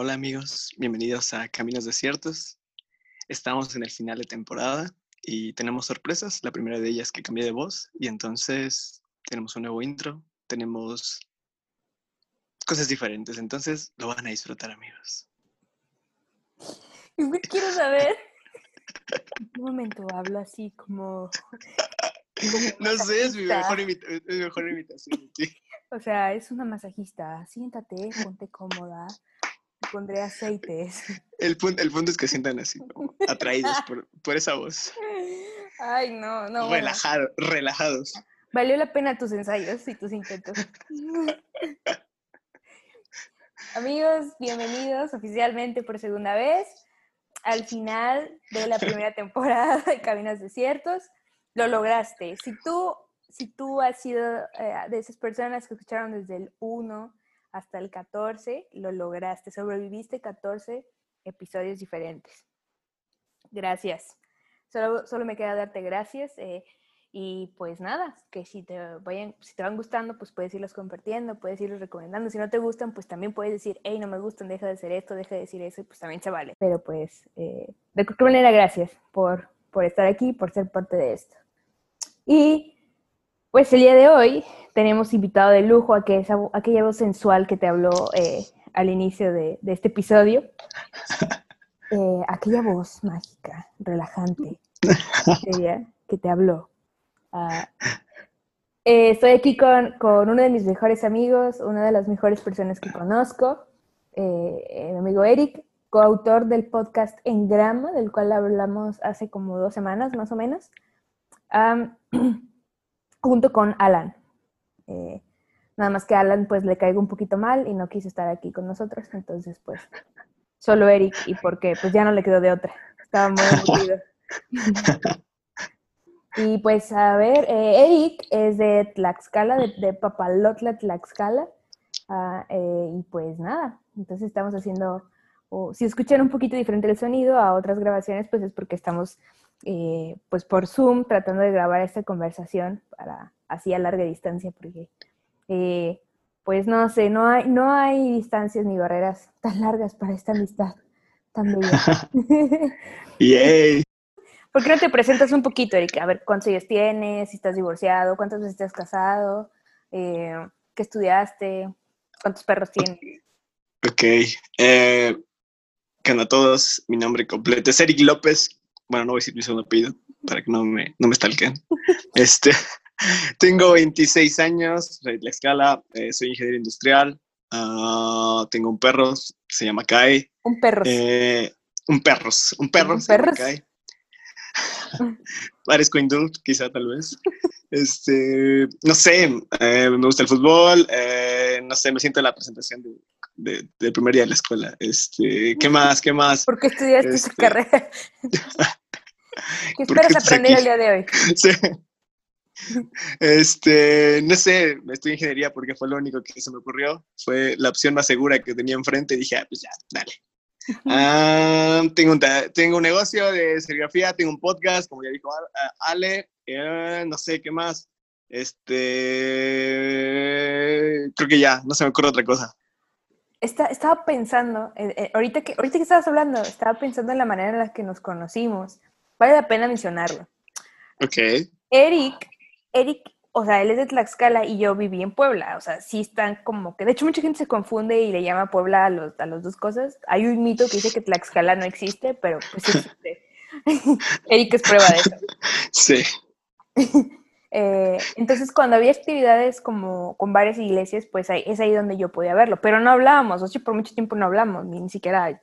Hola, amigos, bienvenidos a Caminos Desiertos. Estamos en el final de temporada y tenemos sorpresas. La primera de ellas es que cambié de voz y entonces tenemos un nuevo intro, tenemos cosas diferentes, entonces lo van a disfrutar amigos. Quiero saber. En un momento hablo así como... no sé, es mi mejor, imitación. O sea, es una masajista. Siéntate, ponte cómoda pondré aceites. El punto, el punto es que sientan así, atraídos por, esa voz. Ay, no, no. Relajado, relajados. Valió la pena tus ensayos y tus intentos. Amigos, bienvenidos oficialmente por segunda vez al final de la primera temporada de Caminos Desiertos. Lo lograste. Si tú, si tú has sido eh, de esas personas que escucharon desde el 1 hasta el 14 lo lograste, sobreviviste 14 episodios diferentes. Gracias. Solo, solo me queda darte gracias eh, y pues nada, que si te, vayan, si te van gustando, pues puedes irlos compartiendo, puedes irlos recomendando. Si no te gustan, pues también puedes decir, hey, no me gustan, deja de hacer esto, deja de decir eso, pues también se vale. Pero pues, eh, de cualquier manera, gracias por, por estar aquí, por ser parte de esto. Y pues el día de hoy tenemos invitado de lujo a que esa, aquella voz sensual que te habló eh, al inicio de, este episodio. Eh, aquella voz mágica, relajante, que te habló. Ah, eh, estoy aquí con, uno de mis mejores amigos, una de las mejores personas que conozco, mi amigo Eric, coautor del podcast En Grama, del cual hablamos hace como dos semanas más o menos. junto con Alan. Eh, nada más que Alan pues le caigo un poquito mal y no quiso estar aquí con nosotros, entonces pues solo Eric y porque pues ya no le quedó de otra. Estaba muy aburrido. y pues a ver, eh, Eric es de Tlaxcala, de, Papalotla, Tlaxcala. Ah, eh, y pues nada, entonces estamos haciendo, si escuchan un poquito diferente el sonido a otras grabaciones, pues es porque estamos eh, pues por Zoom tratando de grabar esta conversación para así a larga distancia, porque eh, pues no sé, no hay, no hay distancias ni barreras tan largas para esta amistad tan bella. Yay. ¿Por qué no te presentas un poquito, Erika? A ver, ¿cuántos años tienes? Si estás divorciado, ¿cuántas veces estás casado? Eh, ¿Qué estudiaste? ¿Cuántos perros tienes? Ok. Eh, a todos, mi nombre completo es Eric López bueno, no voy a decir mi segundo apellido para que no me, no me stalken. Este, tengo 26 años, soy de la escala, eh, soy ingeniero industrial, uh, tengo un perro, se llama Kai. Un perro. Eh, un perros, un perro, ¿Un se llama Kai. Parezco hindú, quizá tal vez. Este, no sé, eh, me gusta el fútbol, no sé, me siento en la presentación de, del primer día de la escuela. Este, ¿Qué más? ¿Qué más? ¿Por qué estudiaste esa este, carrera? ¿Qué esperas aprender el día de hoy? Sí. Este, no sé, estudié ingeniería porque fue lo único que se me ocurrió. Fue la opción más segura que tenía enfrente dije, ah, pues ya, dale. Ah, tengo, un, tengo un negocio de serigrafía, tengo un podcast, como ya dijo Ale, eh, no sé qué más. Este, creo que ya, no se me ocurre otra cosa. estaba pensando, eh, eh, ahorita, que, ahorita que estabas hablando, estaba pensando en la manera en la que nos conocimos. Vale la pena mencionarlo. Ok. Eric, Eric o sea, él es de Tlaxcala y yo viví en Puebla. O sea, sí están como que, de hecho, mucha gente se confunde y le llama Puebla a, los, a las dos cosas. Hay un mito que dice que Tlaxcala no existe, pero pues existe. Eric es prueba de eso. Sí. Eh, entonces, cuando había actividades como con varias iglesias, pues ahí, es ahí donde yo podía verlo. Pero no hablábamos, o sea, por mucho tiempo no hablamos, ni, ni siquiera.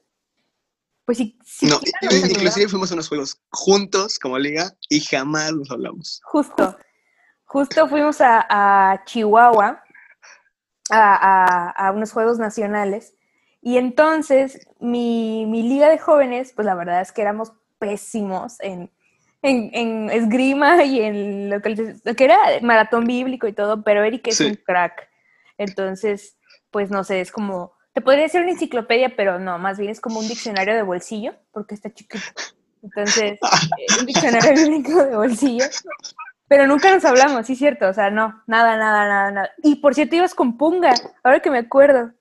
Pues sí. no, inclusive fuimos a unos juegos juntos como liga y jamás nos hablamos. Justo justo fuimos a, Chihuahua a, unos Juegos Nacionales y entonces mi, liga de jóvenes, pues la verdad es que éramos pésimos en, esgrima y en lo que, era maratón bíblico y todo, pero Eric es un crack. Entonces, pues no sé, es como, te podría decir una enciclopedia, pero no, más bien es como un diccionario de bolsillo, porque está chiquito. Entonces, eh, un diccionario bíblico de bolsillo. Pero nunca nos hablamos, sí, cierto. O sea, no, nada, nada, nada, nada. Y por cierto, ibas con Punga, ahora que me acuerdo.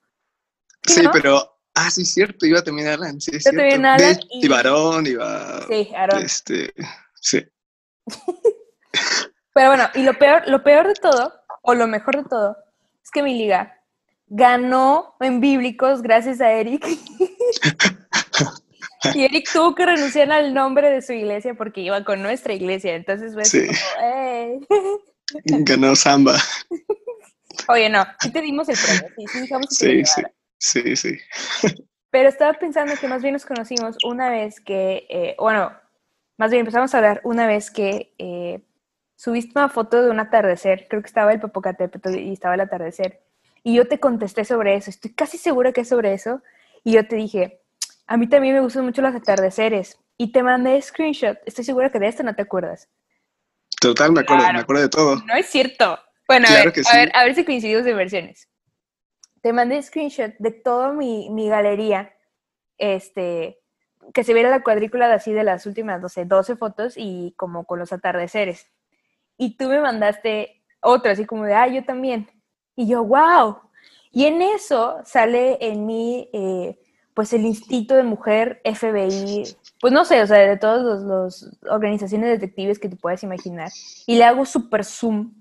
Sí, pero Ah, sí, es cierto, iba también Alan, sí, Yo cierto. también Alan y- y varón, iba... Sí, Aarón. Este, sí. Pero bueno, y lo peor, lo peor de todo, o lo mejor de todo, es que mi liga ganó en bíblicos gracias a Eric. y Eric tuvo que renunciar al nombre de su iglesia porque iba con nuestra iglesia. Entonces, pues, Sí. como, "Ey". Ganó Samba. Oye, no, sí te dimos el premio, sí, sí dejamos que Sí, sí, sí, sí. Pero estaba pensando que más bien nos conocimos una vez que, eh, bueno, más bien empezamos a hablar una vez que eh, subiste una foto de un atardecer, creo que estaba el Popocatépetl y estaba el atardecer, y yo te contesté sobre eso, estoy casi segura que es sobre eso, y yo te dije, a mí también me gustan mucho los atardeceres, y te mandé screenshot, estoy segura que de esto no te acuerdas. Total, me acuerdo, Claro. me acuerdo de todo. No es cierto. Bueno, a, Claro ver, que a, sí. ver, a ver si coincidimos en versiones. Te mandé screenshot de toda mi, mi galería, este, que se viera la cuadrícula de así de las últimas, no sé, 12 fotos y como con los atardeceres. Y tú me mandaste otro, así como de, ah, yo también. Y yo, wow. Y en eso sale en mí, eh, pues, el instinto de mujer FBI, pues no sé, o sea, de todas las organizaciones detectives que te puedas imaginar. Y le hago super zoom,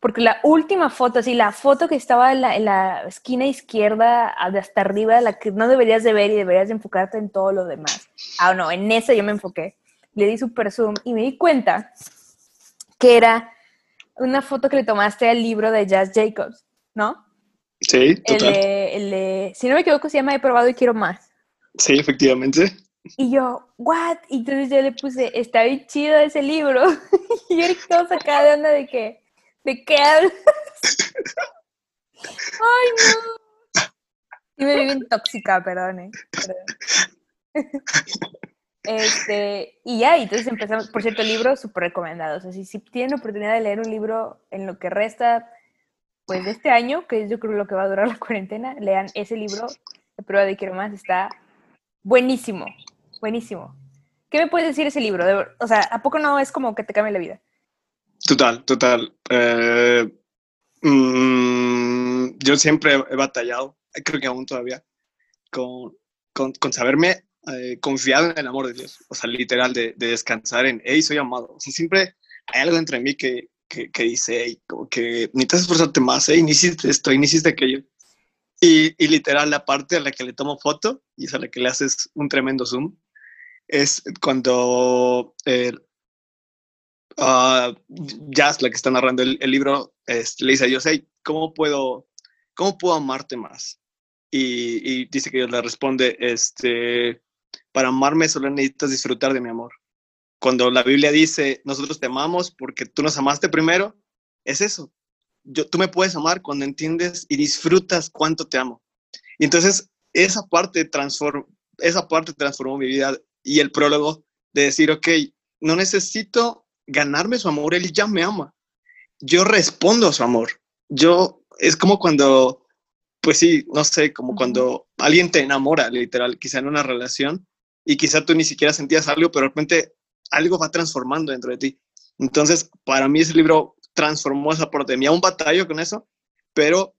porque la última foto, así, la foto que estaba en la, en la esquina izquierda, hasta arriba, la que no deberías de ver y deberías de enfocarte en todo lo demás. Ah, no, en esa yo me enfoqué. Le di super zoom y me di cuenta que era una foto que le tomaste al libro de Jazz Jacobs, ¿no? Sí, El total. de, el de- si no me equivoco, se llama He probado y quiero más. Sí, efectivamente. Y yo, ¿what? Y entonces yo le puse, está bien chido ese libro. y Eric todo sacado de onda de que, ¿de qué hablas? ¡Ay, no! Y me vi bien tóxica, perdone. perdón. Este, y ya, y entonces empezamos, por cierto, libros súper recomendados. Así, si tienen oportunidad de leer un libro en lo que resta, pues de este año, que es yo creo lo que va a durar la cuarentena, lean ese libro, La prueba de quiero más, está buenísimo, buenísimo. ¿Qué me puedes decir ese libro? O sea, ¿a poco no es como que te cambie la vida? Total, total. Eh, mm, yo siempre he batallado, creo que aún todavía, con, con, con saberme eh, confiado en el amor de Dios. O sea, literal, de, de descansar en, hey, soy amado. O sea, siempre hay algo entre mí que, que, que dice, hey, como que necesitas esforzarte más, hey, ni hiciste esto, ni hiciste aquello. Y, y literal, la parte a la que le tomo foto y es a la que le haces un tremendo zoom, es cuando eh, ah, Jazz, la que está narrando el, el libro, este, le dice a Dios, hey, ¿cómo puedo, ¿cómo puedo amarte más? Y, y dice que Dios le responde, este, para amarme solo necesitas disfrutar de mi amor. Cuando la Biblia dice, nosotros te amamos porque tú nos amaste primero, es eso. Yo, tú me puedes amar cuando entiendes y disfrutas cuánto te amo. Y entonces esa parte, transform, esa parte transformó mi vida y el prólogo de decir, ok, no necesito ganarme su amor, él ya me ama. Yo respondo a su amor. Yo, es como cuando, pues sí, no sé, como cuando alguien te enamora, literal, quizá en una relación, y quizá tú ni siquiera sentías algo, pero de repente algo va transformando dentro de ti. Entonces, para mí ese libro transformó esa parte de mí. Aún batallo con eso, pero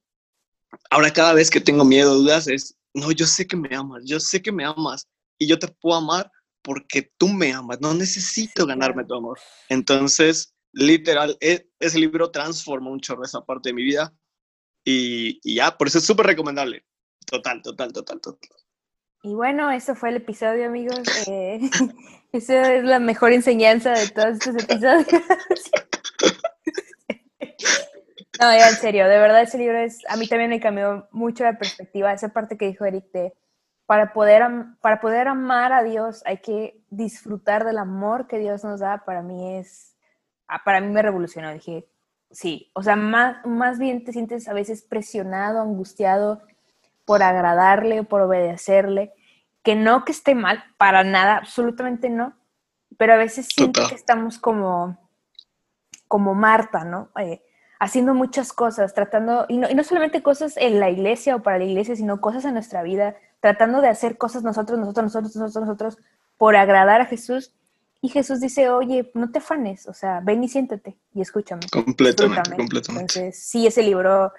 ahora cada vez que tengo miedo, dudas, es, no, yo sé que me amas, yo sé que me amas, y yo te puedo amar porque tú me amas, no necesito ganarme tu amor. Entonces, literal, e- ese libro transformó un chorro esa parte de mi vida y, y ya, por eso es súper recomendable. Total, total, total, total. Y bueno, eso fue el episodio, amigos. Eh, esa es la mejor enseñanza de todos estos episodios. No, ya en serio, de verdad ese libro es, a mí también me cambió mucho la perspectiva, esa parte que dijo Eric de, para poder, para poder amar a Dios hay que disfrutar del amor que Dios nos da, para mí es, ah, para mí me revolucionó, dije, sí, o sea, más, más bien te sientes a veces presionado, angustiado por agradarle, por obedecerle, que no que esté mal, para nada, absolutamente no, pero a veces siento Total. que estamos como, como Marta, ¿no? Eh, haciendo muchas cosas, tratando, y no, y no solamente cosas en la iglesia o para la iglesia, sino cosas en nuestra vida, tratando de hacer cosas nosotros, nosotros, nosotros, nosotros, nosotros, por agradar a Jesús. Y Jesús dice, oye, no te afanes, o sea, ven y siéntate y escúchame. Completamente, disfrútame". completamente. Entonces, sí, ese libro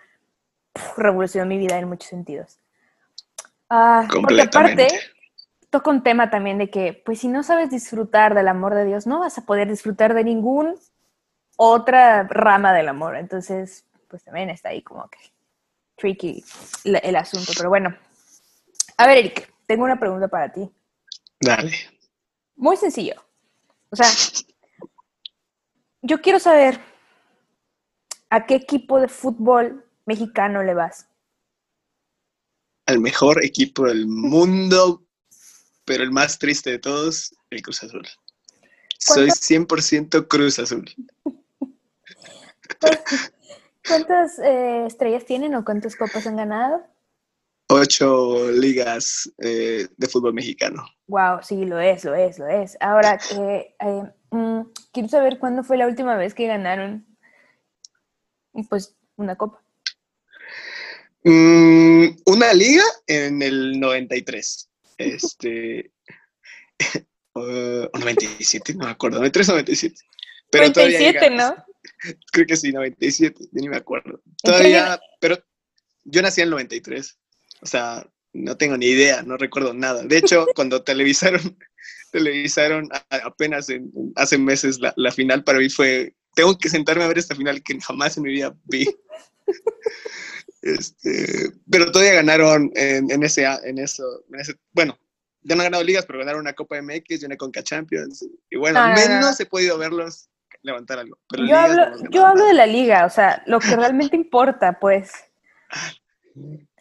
revolucionó mi vida en muchos sentidos. Ah, porque aparte, toca un tema también de que, pues si no sabes disfrutar del amor de Dios, no vas a poder disfrutar de ningún otra rama del amor. Entonces, pues también está ahí como que tricky el, asunto. Pero bueno, a ver, Eric, tengo una pregunta para ti. Dale. Muy sencillo. O sea, yo quiero saber a qué equipo de fútbol mexicano le vas. Al mejor equipo del mundo, pero el más triste de todos, el Cruz Azul. Soy 100% Cruz Azul. ¿Cuántas eh, estrellas tienen o cuántas copas han ganado? Ocho ligas eh, de fútbol mexicano. Wow, sí, lo es, lo es, lo es. Ahora, eh, mm, quiero saber cuándo fue la última vez que ganaron, pues, una copa. Mm, una liga en el 93. Este. o 97, no me acuerdo. 93 o 97. Pero 97, ¿no? Creo que sí, 97, ni me acuerdo. Todavía, pero yo nací en el 93. O sea, no tengo ni idea, no recuerdo nada. De hecho, cuando televisaron, televisaron apenas hace meses la, final, para mí fue, tengo que sentarme a ver esta final que jamás en mi vida vi. Este, pero todavía ganaron en, ese, en eso, bueno, ya no han ganado ligas, pero ganaron una Copa MX y una Conca Champions. Y bueno, al menos he podido verlos levantar algo. yo hablo, yo hablo de la liga, o sea, lo que realmente importa, pues.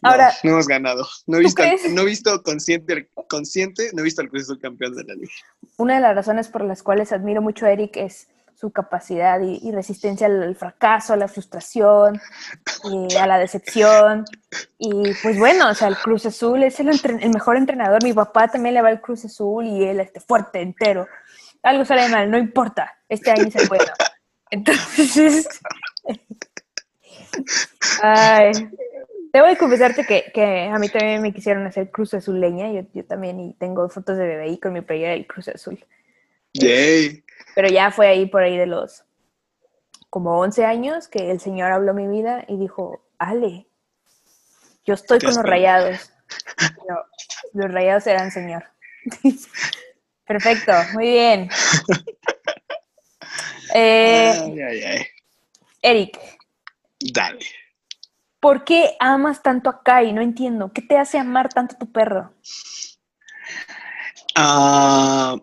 Ahora, no hemos ganado. No he visto, no he visto consciente, consciente, no he visto al Cruz campeón de la liga. Una de las razones por las cuales admiro mucho a Eric es su capacidad y, resistencia al fracaso, a la frustración, y a la decepción. Y pues bueno, o sea, el Cruz Azul es el, el, mejor entrenador. Mi papá también le va al Cruz Azul y él este fuerte, entero. Algo sale mal, no importa. Este año se bueno. Entonces, ay, Debo de confesarte que, a mí también me quisieron hacer Cruz Azul leña. Yo, yo también y tengo fotos de bebé ahí con mi playera del Cruz Azul. Yay. Pero ya fue ahí por ahí de los como 11 años que el Señor habló mi vida y dijo, Ale, yo estoy con los rayados. los rayados serán Señor. Perfecto, muy bien. Eh, Eric. Dale. ¿Por qué amas tanto a Kai? No entiendo. ¿Qué te hace amar tanto a tu perro? Ah,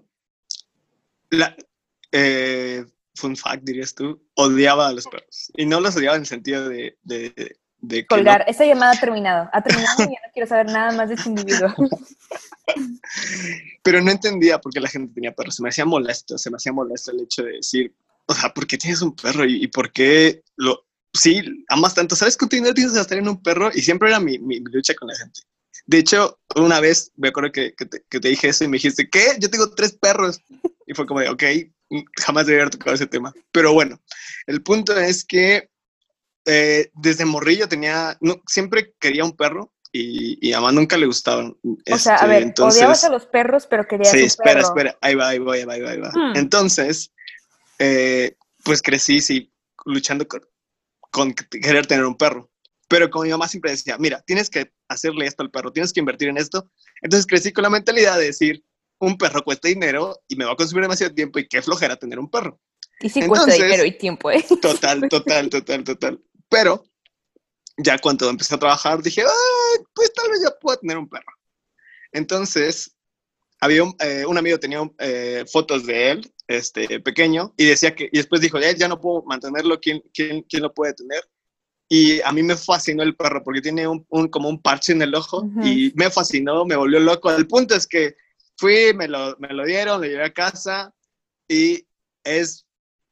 eh, fun fact, dirías tú, odiaba a los perros. Y no los odiaba en el sentido de... de, Colgar, esa llamada ha terminado. Ha terminado y ya no quiero saber nada más de ese individuo. Pero no entendía por qué la gente tenía perros. Se me hacía molesto, se me hacía molesto el hecho de decir, o sea, ¿por qué tienes un perro? ¿Y, y por qué lo, sí, amas tanto. ¿Sabes cuánto dinero tienes estar en un perro? Y siempre era mi, mi, lucha con la gente. De hecho, una vez me acuerdo que, que, te, que, te, dije eso y me dijiste, ¿qué? Yo tengo tres perros. Y fue como de, ok, jamás debería haber tocado ese tema. Pero bueno, el punto es que eh, desde morrillo tenía, no, siempre quería un perro y, y a mamá nunca le gustaban. O sea, a este, ver, entonces, odiabas a los perros, pero querías sí, un espera, perro. espera, ahí va, ahí va, ahí va, ahí va. Hmm. Entonces, eh, pues crecí, sí, luchando con, con querer tener un perro. Pero como mi mamá siempre decía, mira, tienes que hacerle esto al perro, tienes que invertir en esto. Entonces crecí con la mentalidad de decir, un perro cuesta dinero y me va a consumir demasiado tiempo y qué flojera tener un perro. Y sí Entonces, cuesta dinero y tiempo, ¿eh? Total, total, total, total. Pero ya cuando empecé a trabajar dije, pues tal vez ya pueda tener un perro. Entonces, había un, eh, un amigo tenía eh, fotos de él, este, pequeño, y decía que, y después dijo, ya, ya no puedo mantenerlo, ¿quién, quién, quién lo puede tener? Y a mí me fascinó el perro porque tiene un, un como un parche en el ojo uh -huh. y me fascinó, me volvió loco. El punto es que fui, me lo, me lo dieron, lo llevé a casa y es,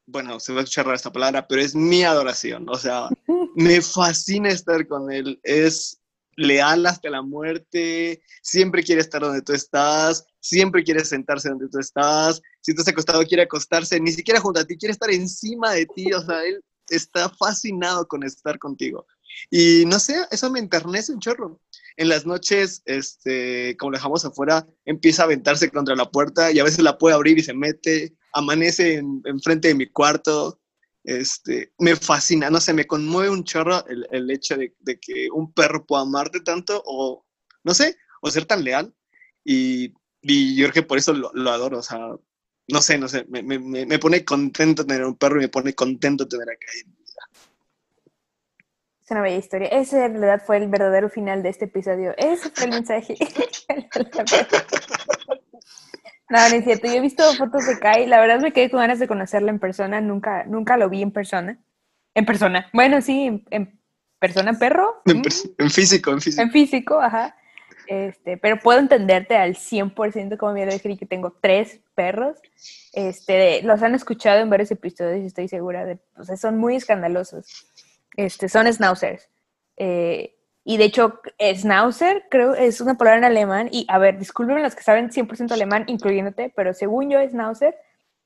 bueno, se va a escuchar rara esta palabra, pero es mi adoración. O sea, me fascina estar con él. Es leal hasta la muerte, siempre quiere estar donde tú estás, siempre quiere sentarse donde tú estás, si estás acostado quiere acostarse, ni siquiera junto a ti, quiere estar encima de ti, o sea, él está fascinado con estar contigo. Y no sé, eso me enternece un chorro. En las noches, este, como dejamos afuera, empieza a aventarse contra la puerta y a veces la puede abrir y se mete, amanece en, enfrente de mi cuarto, este, me fascina, no sé, me conmueve un chorro el, el hecho de, de, que un perro pueda amarte tanto o, no sé, o ser tan leal. Y, y yo creo que por eso lo, lo adoro, o sea, no sé, no sé, me, me, me, pone contento tener un perro y me pone contento tener a Caín. Es una bella historia. Ese en realidad fue el verdadero final de este episodio. Ese fue el mensaje. no, no es cierto. Yo he visto fotos de Kai. La verdad me quedé con ganas de conocerla en persona. Nunca, nunca lo vi en persona. En persona. Bueno, sí, en, persona, perro. En, físico, en físico. En físico, ajá. Este, pero puedo entenderte al 100% como me dije que tengo tres perros. Este, los han escuchado en varios episodios y estoy segura de, o sea, son muy escandalosos. Este, son schnauzers. Eh, y de hecho, schnauzer creo es una palabra en alemán. Y a ver, disculpen los que saben 100% alemán, incluyéndote, pero según yo, schnauzer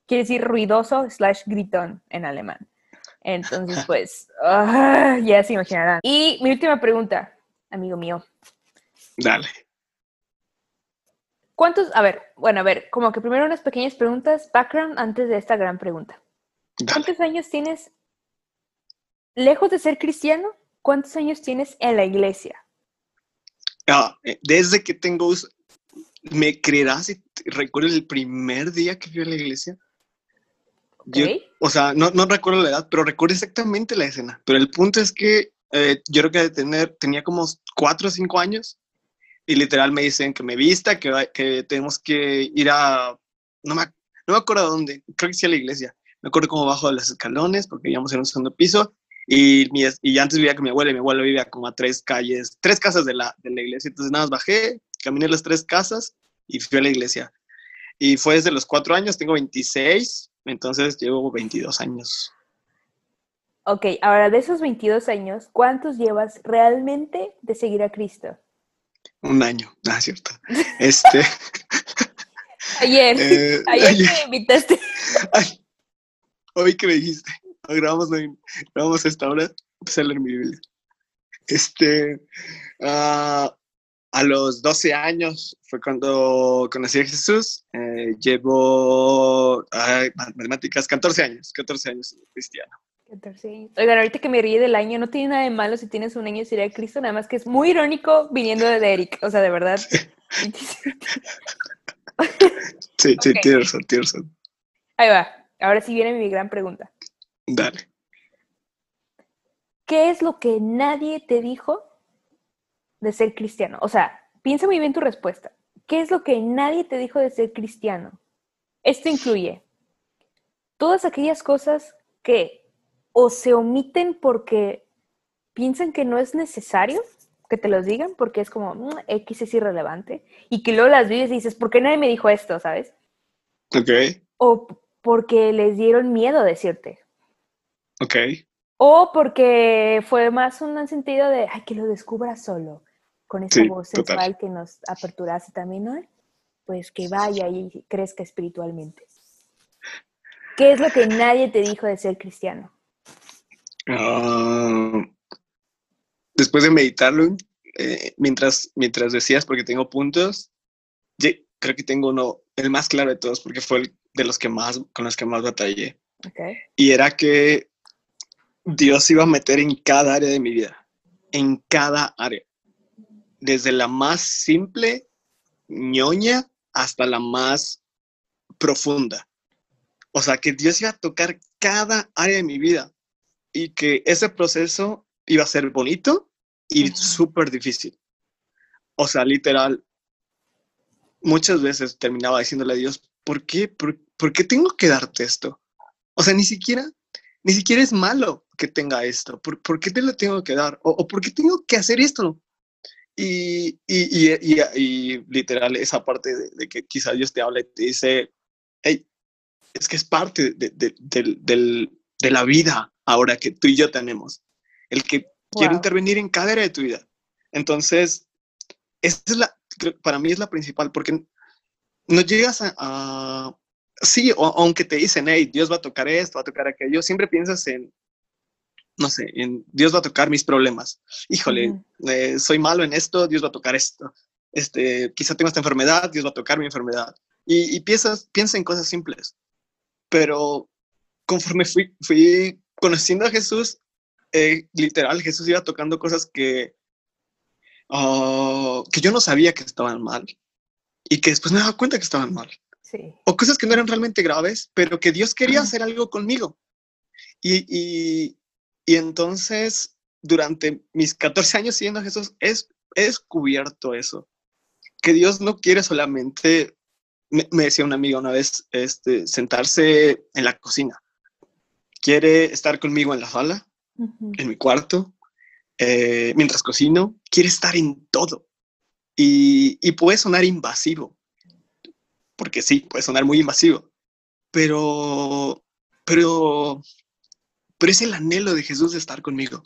quiere decir ruidoso slash gritón en alemán. Entonces, pues, ah, ya se imaginarán. Y mi última pregunta, amigo mío. Dale. ¿Cuántos? A ver, bueno, a ver, como que primero unas pequeñas preguntas, background antes de esta gran pregunta. ¿Cuántos años tienes lejos de ser cristiano, ¿cuántos años tienes en la iglesia? Ah, eh, desde que tengo, ¿me creerás si recuerdo el primer día que fui a la iglesia? o sea, no, no, recuerdo la edad, pero recuerdo exactamente la escena. Pero el punto es que eh, yo creo que de tener, tenía como cuatro o cinco años y literal me dicen que me vista, que, que tenemos que ir a, no me, no me acuerdo a dónde, creo que sí a la iglesia. Me acuerdo como bajo de los escalones porque íbamos en un segundo piso y, mi, y antes vivía con mi abuela y mi abuela vivía como a tres calles, tres casas de la, de la iglesia. Entonces nada más bajé, caminé las tres casas y fui a la iglesia. Y fue desde los cuatro años, tengo 26, entonces llevo 22 años. Ok, ahora de esos 22 años, ¿cuántos llevas realmente de seguir a Cristo? Un año, ah, cierto. Este. ayer, eh, ayer, ayer, me invitaste. hoy que me dijiste grabamos, grabamos esta hora, empecé a leer mi Biblia. Este, uh, a los 12 años fue cuando conocí a Jesús. Eh, llevo matemáticas 14 años, 14 años cristiano. 14 años. Oigan, ahorita que me ríe del año, no tiene nada de malo si tienes un año sería Cristo, nada más que es muy irónico viniendo de Eric, o sea, de verdad. sí, sí, tienes razón, tienes razón. Ahí va, ahora sí viene mi gran pregunta. Dale. ¿Qué es lo que nadie te dijo de ser cristiano? O sea, piensa muy bien tu respuesta. ¿Qué es lo que nadie te dijo de ser cristiano? Esto incluye todas aquellas cosas que o se omiten porque piensan que no es necesario que te los digan, porque es como, mm, X es irrelevante, y que luego las vives y dices, ¿por qué nadie me dijo esto, sabes? Ok. O porque les dieron miedo decirte. Ok. O porque fue más un sentido de, ay, que lo descubra solo, con esa voz sensual que nos aperturase también, ¿no? Pues que vaya y crezca espiritualmente. ¿Qué es lo que nadie te dijo de ser cristiano? Ah, después de meditarlo, eh, mientras, mientras decías, porque tengo puntos, creo que tengo uno, el más claro de todos, porque fue el de los que más, con los que más batallé. Okay. Y era que Dios iba a meter en cada área de mi vida, en cada área, desde la más simple, ñoña, hasta la más profunda. O sea, que Dios iba a tocar cada área de mi vida y que ese proceso iba a ser bonito y súper difícil. O sea, literal, muchas veces terminaba diciéndole a Dios, ¿por qué? ¿Por, ¿por qué tengo que darte esto? O sea, ni siquiera ni siquiera es malo que tenga esto. ¿Por, ¿por qué te lo tengo que dar? ¿O, por qué tengo que hacer esto? Y, y, y, y literal, esa parte de, que quizás Dios te habla y te dice, hey, es que es parte de, de, de, la vida ahora que tú y yo tenemos. El que quiere intervenir en cada área de tu vida. Entonces, esa es la, para mí es la principal, porque no llegas a, sí, aunque te dicen, hey, Dios va a tocar esto, va a tocar aquello, siempre piensas en, no sé, en Dios va a tocar mis problemas. Híjole, eh, soy malo en esto, Dios va a tocar esto. Este, quizá tengo esta enfermedad, Dios va a tocar mi enfermedad. Y, piensas, piensa en cosas simples. Pero conforme fui, fui conociendo a Jesús, eh, literal, Jesús iba tocando cosas que, ah, que yo no sabía que estaban mal y que después me daba cuenta que estaban mal. Sí. O cosas que no eran realmente graves, pero que Dios quería hacer algo conmigo. Y, y, y entonces, durante mis 14 años siguiendo a Jesús, es, he descubierto eso, que Dios no quiere solamente, me, me decía una amiga una vez, este, sentarse en la cocina. Quiere estar conmigo en la sala, en mi cuarto, eh, mientras cocino, quiere estar en todo. Y, y puede sonar invasivo, porque sí, puede sonar muy invasivo, pero, pero, pero es el anhelo de Jesús de estar conmigo,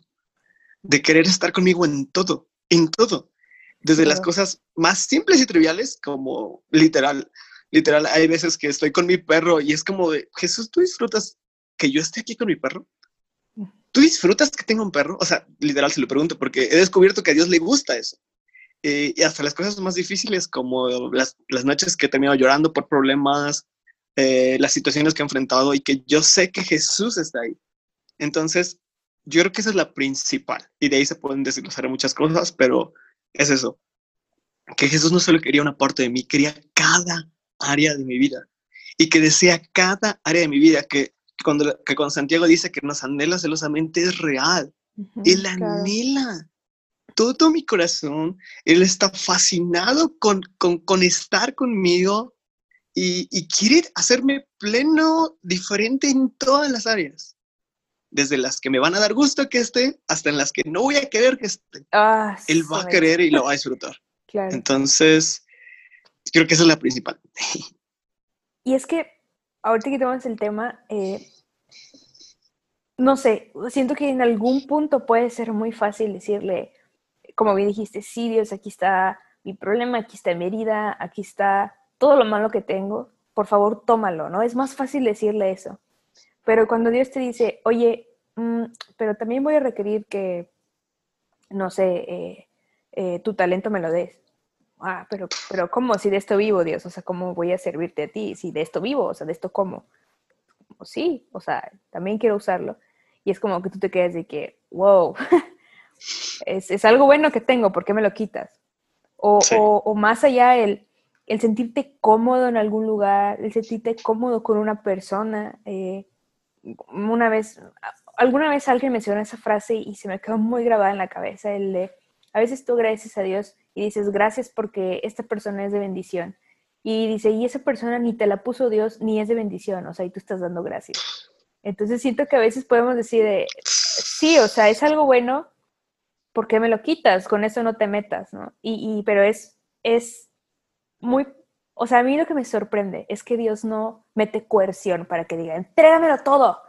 de querer estar conmigo en todo, en todo, desde las cosas más simples y triviales, como literal, literal, hay veces que estoy con mi perro y es como de, Jesús, ¿tú disfrutas que yo esté aquí con mi perro? ¿Tú disfrutas que tenga un perro? O sea, literal se lo pregunto porque he descubierto que a Dios le gusta eso. Eh, y hasta las cosas más difíciles como las, las noches que he terminado llorando por problemas, eh, las situaciones que he enfrentado y que yo sé que Jesús está ahí. Entonces, yo creo que esa es la principal. Y de ahí se pueden desglosar muchas cosas, pero es eso. Que Jesús no solo quería una parte de mí, quería cada área de mi vida. Y que desea cada área de mi vida, que cuando, que cuando Santiago dice que nos anhela celosamente es real. Ujú, Él claro. anhela todo mi corazón. Él está fascinado con, con, con estar conmigo y, y quiere hacerme pleno, diferente en todas las áreas. Desde las que me van a dar gusto que esté hasta en las que no voy a querer que esté. Ah, Él sí, va a me- querer y lo va a disfrutar. Claro. Entonces, creo que esa es la principal. Y es que, ahorita que tomas el tema, eh, no sé, siento que en algún punto puede ser muy fácil decirle, como bien dijiste, sí, Dios, aquí está mi problema, aquí está mi herida, aquí está todo lo malo que tengo, por favor, tómalo, ¿no? Es más fácil decirle eso. Pero cuando Dios te dice, oye, mm, pero también voy a requerir que, no sé, eh, eh, tu talento me lo des. Ah, pero, pero ¿cómo? Si de esto vivo, Dios, o sea, ¿cómo voy a servirte a ti? Si de esto vivo, o sea, de esto como. Como, sí, o sea, también quiero usarlo. Y es como que tú te quedas de que, wow, es, es algo bueno que tengo, ¿por qué me lo quitas? O, Sí. o, o más allá, el, el sentirte cómodo en algún lugar, el sentirte cómodo con una persona. eh, una vez, alguna vez alguien mencionó esa frase y se me quedó muy grabada en la cabeza, el de, a veces tú agradeces a Dios y dices, gracias porque esta persona es de bendición. Y dice, y esa persona ni te la puso Dios ni es de bendición, o sea, y tú estás dando gracias. Entonces siento que a veces podemos decir, de, sí, o sea, es algo bueno, ¿por qué me lo quitas? Con eso no te metas, ¿no? Y, y pero es, es muy, o sea, a mí lo que me sorprende es que Dios no mete coerción para que diga, entrégamelo todo,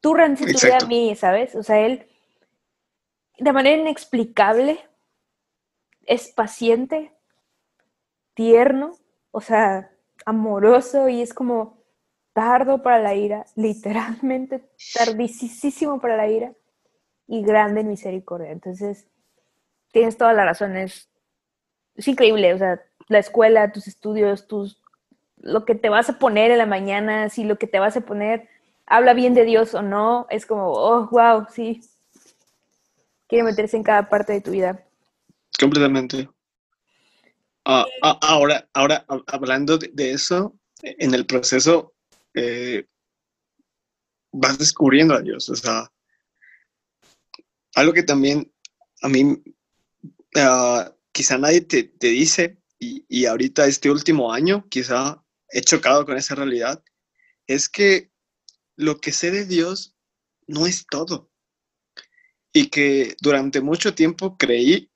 tú rendes tu vida a mí, ¿sabes? O sea, Él, de manera inexplicable, es paciente, tierno, o sea, amoroso y es como tardo para la ira, literalmente tardísimo para la ira y grande en misericordia. Entonces, tienes toda la razón, es, increíble, o sea, la escuela, tus estudios, tus, lo que te vas a poner en la mañana, si lo que te vas a poner habla bien de Dios o no, es como, oh, wow, sí. Quiere meterse en cada parte de tu vida. Completamente. Ah, ah, ahora, ahora, hab- hablando de, de eso, en el proceso eh, vas descubriendo a Dios. O sea, algo que también a mí ah, quizá nadie te, te dice, y, y ahorita este último año quizá he chocado con esa realidad, es que lo que sé de Dios no es todo. Y que durante mucho tiempo creí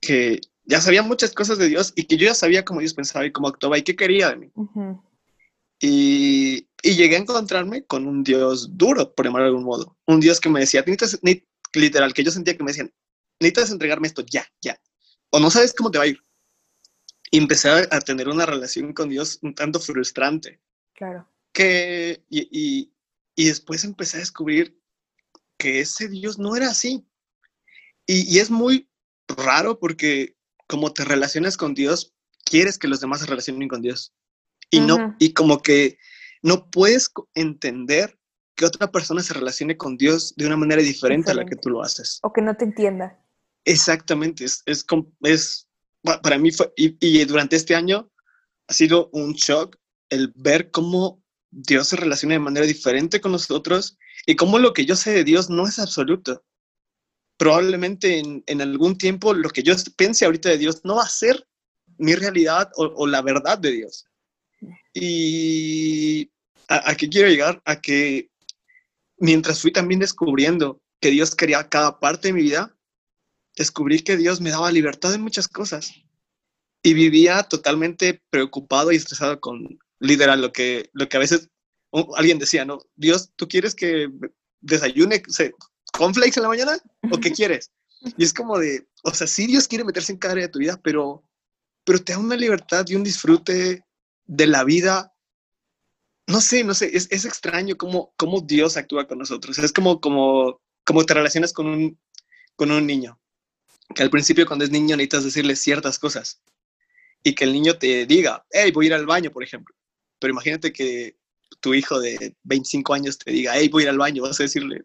que ya sabía muchas cosas de Dios y que yo ya sabía cómo Dios pensaba y cómo actuaba y qué quería de mí. Y, y llegué a encontrarme con un Dios duro, por llamarlo de algún modo. Un Dios que me decía, "Necesitas- ne- literal, que yo sentía que me decían, necesitas entregarme esto ya, ya. O no sabes cómo te va a ir. Y empecé a, tener una relación con Dios un tanto frustrante. Claro. Que, y, y, y después empecé a descubrir que ese Dios no era así. Y, y es muy raro porque como te relacionas con Dios, quieres que los demás se relacionen con Dios. Y no, y como que no puedes entender que otra persona se relacione con Dios de una manera diferente a la que tú lo haces. O que no te entienda. Exactamente, es, es, es para mí fue, y, y, durante este año ha sido un shock el ver cómo Dios se relaciona de manera diferente con nosotros y cómo lo que yo sé de Dios no es absoluto. Probablemente en, en algún tiempo lo que yo piense ahorita de Dios no va a ser mi realidad o, o la verdad de Dios. Y a, a qué quiero llegar, a que mientras fui también descubriendo que Dios quería cada parte de mi vida, descubrí que Dios me daba libertad en muchas cosas y vivía totalmente preocupado y estresado con literal lo que, lo que a veces alguien decía, ¿no? Dios, ¿tú quieres que desayune cornflakes en la mañana o qué quieres? Y es como de, o sea, sí Dios quiere meterse en cada área de tu vida, pero, pero te da una libertad y un disfrute de la vida. No sé, no sé, es, es extraño cómo, cómo Dios actúa con nosotros. Es como, como, como te relacionas con un, con un niño que al principio cuando es niño necesitas decirle ciertas cosas y que el niño te diga, hey, voy a ir al baño, por ejemplo. Pero imagínate que tu hijo de 25 años te diga, hey, voy a ir al baño, vas a decirle,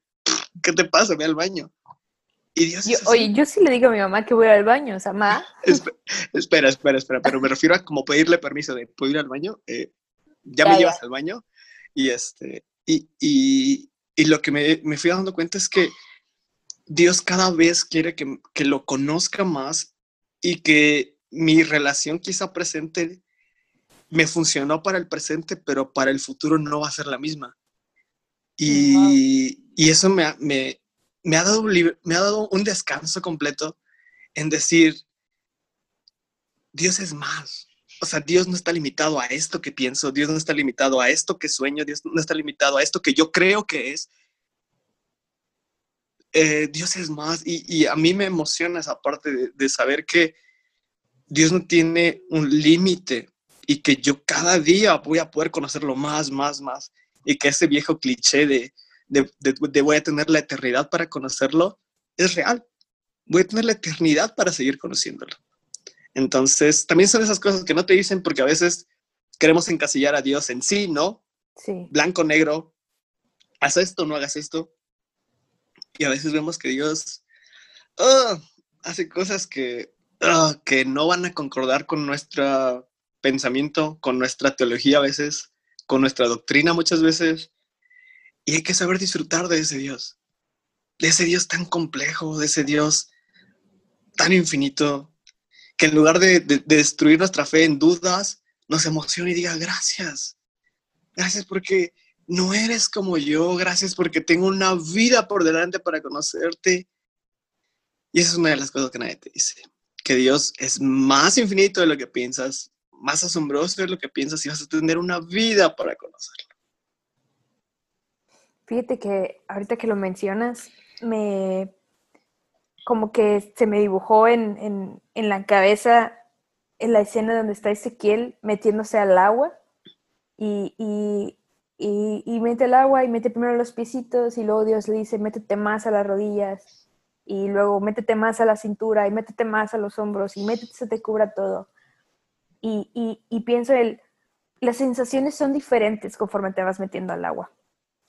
¿qué te pasa? Ve al baño. Y Dios oye, yo sí le digo a mi mamá que voy al baño, o sea, mamá. espera, espera, espera, pero me refiero a como pedirle permiso de, ¿puedo ir al baño? Eh, ya, me llevas al baño. Y, este, y, y, y lo que me, me fui dando cuenta es que Dios cada vez quiere que, que, lo conozca más y que mi relación quizá presente me funcionó para el presente, pero para el futuro no va a ser la misma. Y, y eso me, me, me, ha dado, me ha dado un descanso completo en decir, Dios es más. O sea, Dios no está limitado a esto que pienso, Dios no está limitado a esto que sueño, Dios no está limitado a esto que yo creo que es, eh, Dios es más y, a mí me emociona esa parte de, saber que Dios no tiene un límite y que yo cada día voy a poder conocerlo más, más, más y que ese viejo cliché de, de voy a tener la eternidad para conocerlo es real. Voy a tener la eternidad para seguir conociéndolo. Entonces, también son esas cosas que no te dicen porque a veces queremos encasillar a Dios en sí, ¿no? Sí. Blanco, negro, haz esto, no hagas esto. Y a veces vemos que Dios ah, hace cosas que, ah, que no van a concordar con nuestro pensamiento, con nuestra teología a veces, con nuestra doctrina muchas veces. Y hay que saber disfrutar de ese Dios, de ese Dios tan complejo, de ese Dios tan infinito, que en lugar de, de, de destruir nuestra fe en dudas, nos emociona y diga gracias. Gracias porque no eres como yo, gracias porque tengo una vida por delante para conocerte. Y esa es una de las cosas que nadie te dice, que Dios es más infinito de lo que piensas, más asombroso de lo que piensas y vas a tener una vida para conocerlo. Fíjate que ahorita que lo mencionas, me como que se me dibujó en, la cabeza en la escena donde está Ezequiel metiéndose al agua y, y, mete el agua y mete primero los piecitos y luego Dios le dice, métete más a las rodillas y luego métete más a la cintura y métete más a los hombros y métete, se te cubra todo. Y, y, pienso, el, las sensaciones son diferentes conforme te vas metiendo al agua.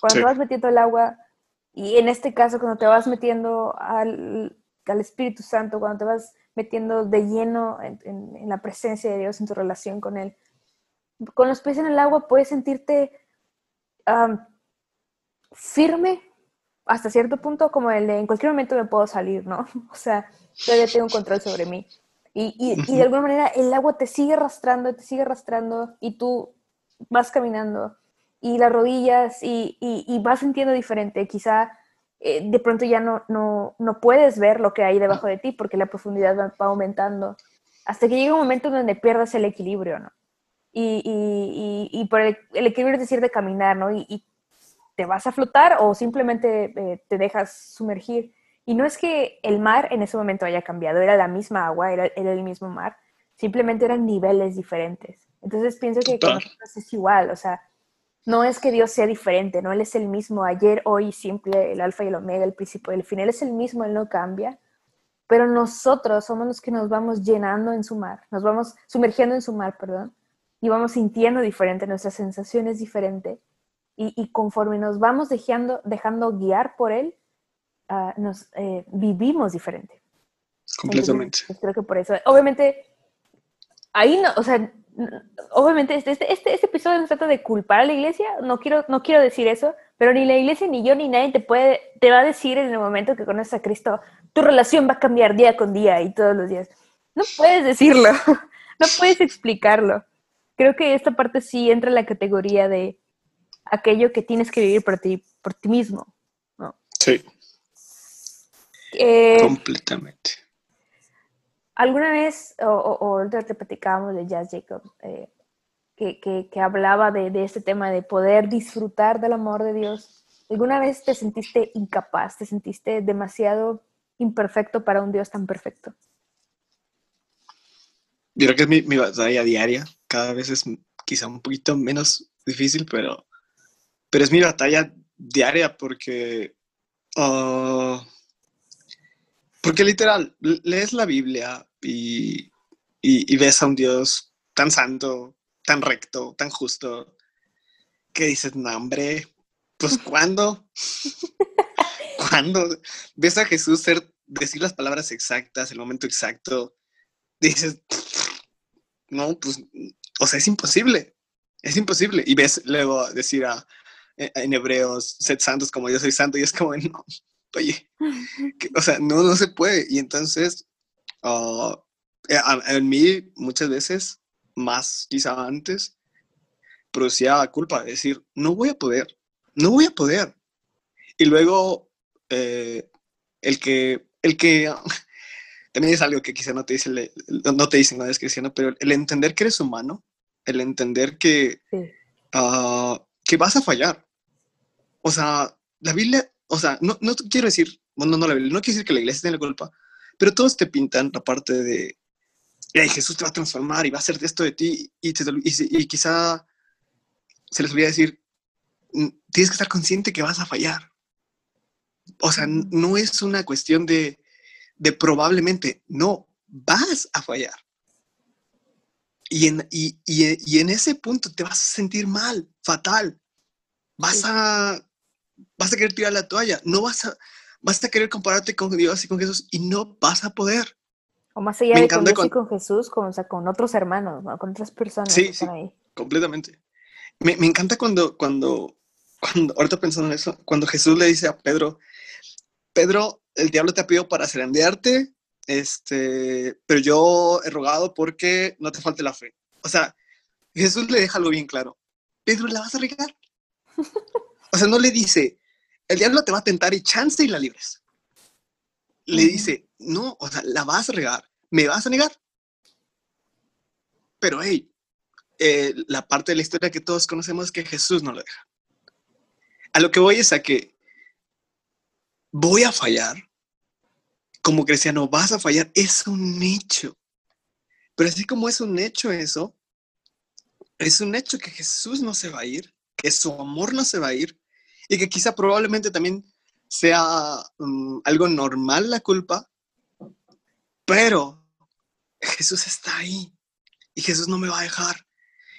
Cuando te vas metiendo al agua, y en este caso cuando te vas metiendo al, al Espíritu Santo, cuando te vas metiendo de lleno en, en la presencia de Dios, en tu relación con Él, con los pies en el agua puedes sentirte firme hasta cierto punto, como el de en cualquier momento me puedo salir, ¿no? O sea, todavía tengo un control sobre mí. Y, y, de alguna manera el agua te sigue arrastrando, te sigue arrastrando y tú vas caminando y las rodillas y, y vas sintiendo diferente. Quizá eh, de pronto ya no, no, no, puedes ver lo que hay debajo de ti porque la profundidad va, va aumentando hasta que llega un momento donde pierdas el equilibrio, ¿no? y, y, y, por el, equilibrio es decir de caminar, ¿no? Y, te vas a flotar o simplemente eh, te dejas sumergir. Y no es que el mar en ese momento haya cambiado, era la misma agua, era, era el mismo mar, simplemente eran niveles diferentes. Entonces pienso que con nosotros es igual, o sea, no es que Dios sea diferente, no Él es el mismo ayer, hoy, siempre, el alfa y el omega, el principio y el final, es el mismo, Él no cambia, pero nosotros somos los que nos vamos llenando en su mar, nos vamos sumergiendo en su mar, perdón, y vamos sintiendo diferente, nuestra sensación es diferente. Y, conforme nos vamos dejando, dejando guiar por él, ah, nos eh, vivimos diferente. Completamente. Entonces, pues, creo que por eso. Obviamente, ahí no, o sea, obviamente este, este, este, este, episodio no trata de culpar a la iglesia, no quiero, no quiero decir eso, pero ni la iglesia, ni yo, ni nadie te puede, te va a decir en el momento que conoces a Cristo, tu relación va a cambiar día con día y todos los días. No puedes decirlo, no puedes explicarlo. Creo que esta parte sí entra en la categoría de aquello que tienes que vivir por ti, por ti mismo. ¿no? Sí. Eh, Completamente. Alguna vez, o, o, o te platicábamos de Jazz Jacobs, eh, que, que, que, hablaba de, de, este tema de poder disfrutar del amor de Dios. ¿Alguna vez te sentiste incapaz, te sentiste demasiado imperfecto para un Dios tan perfecto? Yo creo que es mi, mi batalla diaria. Cada vez es quizá un poquito menos difícil, pero, pero es mi batalla diaria porque... Uh, porque literal, lees la Biblia y, y, y, ves a un Dios tan santo, tan recto, tan justo, que dices, no, hombre, pues ¿cuándo? ¿Cuándo? Ves a Jesús ser, decir las palabras exactas, el momento exacto, dices, no, pues, o sea, es imposible, es imposible. Y ves luego decir a, en hebreos, sed santos como yo soy santo, y es como, no, oye, que, o sea, no, no se puede. Y entonces, uh, en mí muchas veces, más quizá antes, producía culpa, de decir, no voy a poder, no voy a poder. Y luego, eh, el que, el que, también es algo que quizá no te dicen, no te dicen, no es cristiano, pero el entender que eres humano, el entender que, sí. uh, que vas a fallar. O sea, la Biblia o sea, no, no quiero decir, bueno, no, la Biblia, no quiero decir que la iglesia tiene la culpa, pero todos te pintan la parte de, hey, Jesús te va a transformar y va a hacer esto de ti, y, te, y, y quizá se les olvida decir, tienes que estar consciente que vas a fallar. O sea, no es una cuestión de, de probablemente, no, vas a fallar. Y en, y, y, y en ese punto te vas a sentir mal, fatal. Vas sí. a vas a querer tirar la toalla, no vas a, vas a querer compararte con Dios y con Jesús y no vas a poder. O más allá Me de con Dios y con Jesús, con, o sea, con otros hermanos, ¿no? con otras personas sí, que están sí, ahí. completamente. Me, me, encanta cuando, cuando, cuando, ahorita pensando en eso, cuando Jesús le dice a Pedro, Pedro, el diablo te ha pedido para zarandearte, este, pero yo he rogado porque no te falte la fe. O sea, Jesús le deja algo bien claro. Pedro, ¿la vas a regar? O sea, no le dice, el diablo te va a tentar y chance y la libres. Le uh -huh. dice, no, o sea, la vas a regar, me vas a negar. Pero, hey, eh, la parte de la historia que todos conocemos es que Jesús no lo deja. A lo que voy es a que voy a fallar. Como cristiano, vas a fallar, es un hecho. Pero así como es un hecho eso, es un hecho que Jesús no se va a ir, que su amor no se va a ir y que quizá probablemente también sea um, algo normal la culpa, pero Jesús está ahí y Jesús no me va a dejar.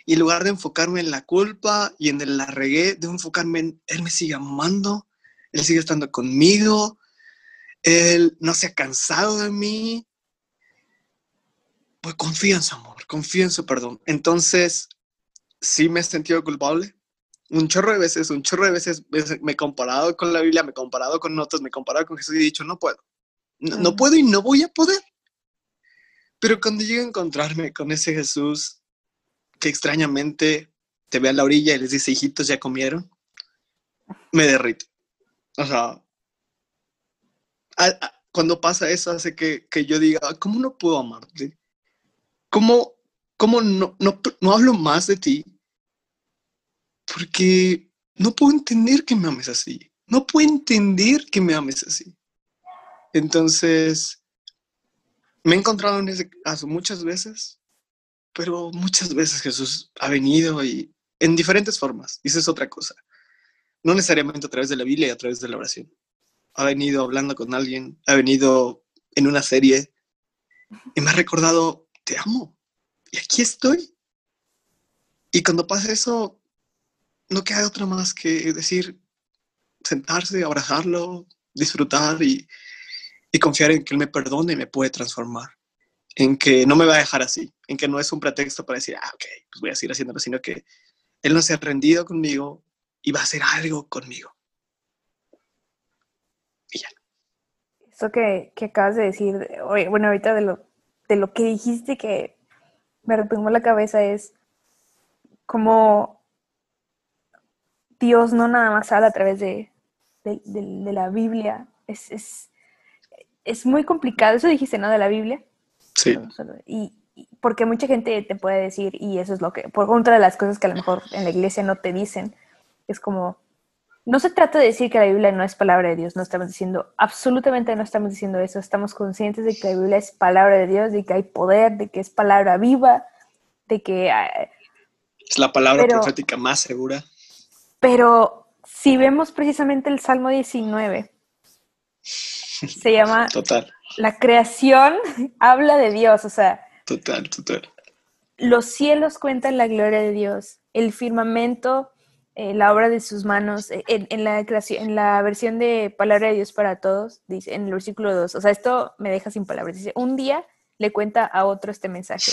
Y en lugar de enfocarme en la culpa y en el la de enfocarme en Él me sigue amando, Él sigue estando conmigo, Él no se ha cansado de mí. Pues confía en su amor, confía en su perdón. Entonces, sí me he sentido culpable, un chorro de veces, un chorro de veces me he comparado con la Biblia, me he comparado con otros, me he comparado con Jesús y he dicho, no puedo. No, no, puedo y no voy a poder. Pero cuando llego a encontrarme con ese Jesús que extrañamente te ve a la orilla y les dice, hijitos, ¿ya comieron? Me derrito. O sea, a, a, cuando pasa eso hace que, que, yo diga, ¿cómo no puedo amarte? ¿Cómo, cómo no, no, no hablo más de ti? Porque no puedo entender que me ames así. No puedo entender que me ames así. Entonces, me he encontrado en ese caso muchas veces, pero muchas veces Jesús ha venido y en diferentes formas. Y esa es otra cosa. No necesariamente a través de la Biblia y a través de la oración. Ha venido hablando con alguien, ha venido en una serie y me ha recordado, te amo. Y aquí estoy. Y cuando pasa eso, no queda otra más que decir, sentarse, abrazarlo, disfrutar y, y confiar en que Él me perdone y me puede transformar, en que no me va a dejar así, en que no es un pretexto para decir, ah, ok, pues voy a seguir haciéndolo, sino que Él no se ha rendido conmigo y va a hacer algo conmigo. Y ya. Eso que, que acabas de decir, bueno, ahorita de lo, de lo que dijiste que me retumbó la cabeza es como Dios no nada más habla a través de, de, la Biblia. Es, es, es, muy complicado. Eso dijiste, ¿no? De la Biblia. Sí. Y, porque mucha gente te puede decir, y eso es lo que, por otra de las cosas que a lo mejor en la iglesia no te dicen, es como, no se trata de decir que la Biblia no es palabra de Dios, no estamos diciendo, absolutamente no estamos diciendo eso, estamos conscientes de que la Biblia es palabra de Dios, de que hay poder, de que es palabra viva, de que... Ah, es la palabra profética más segura. Pero si vemos precisamente el Salmo 19, se llama... Total. La creación habla de Dios, o sea... Total, total. Los cielos cuentan la gloria de Dios, el firmamento, eh, la obra de sus manos, eh, en, la creación, en la versión de Palabra de Dios para Todos, dice en el versículo 2, o sea, esto me deja sin palabras, dice, un día le cuenta a otro este mensaje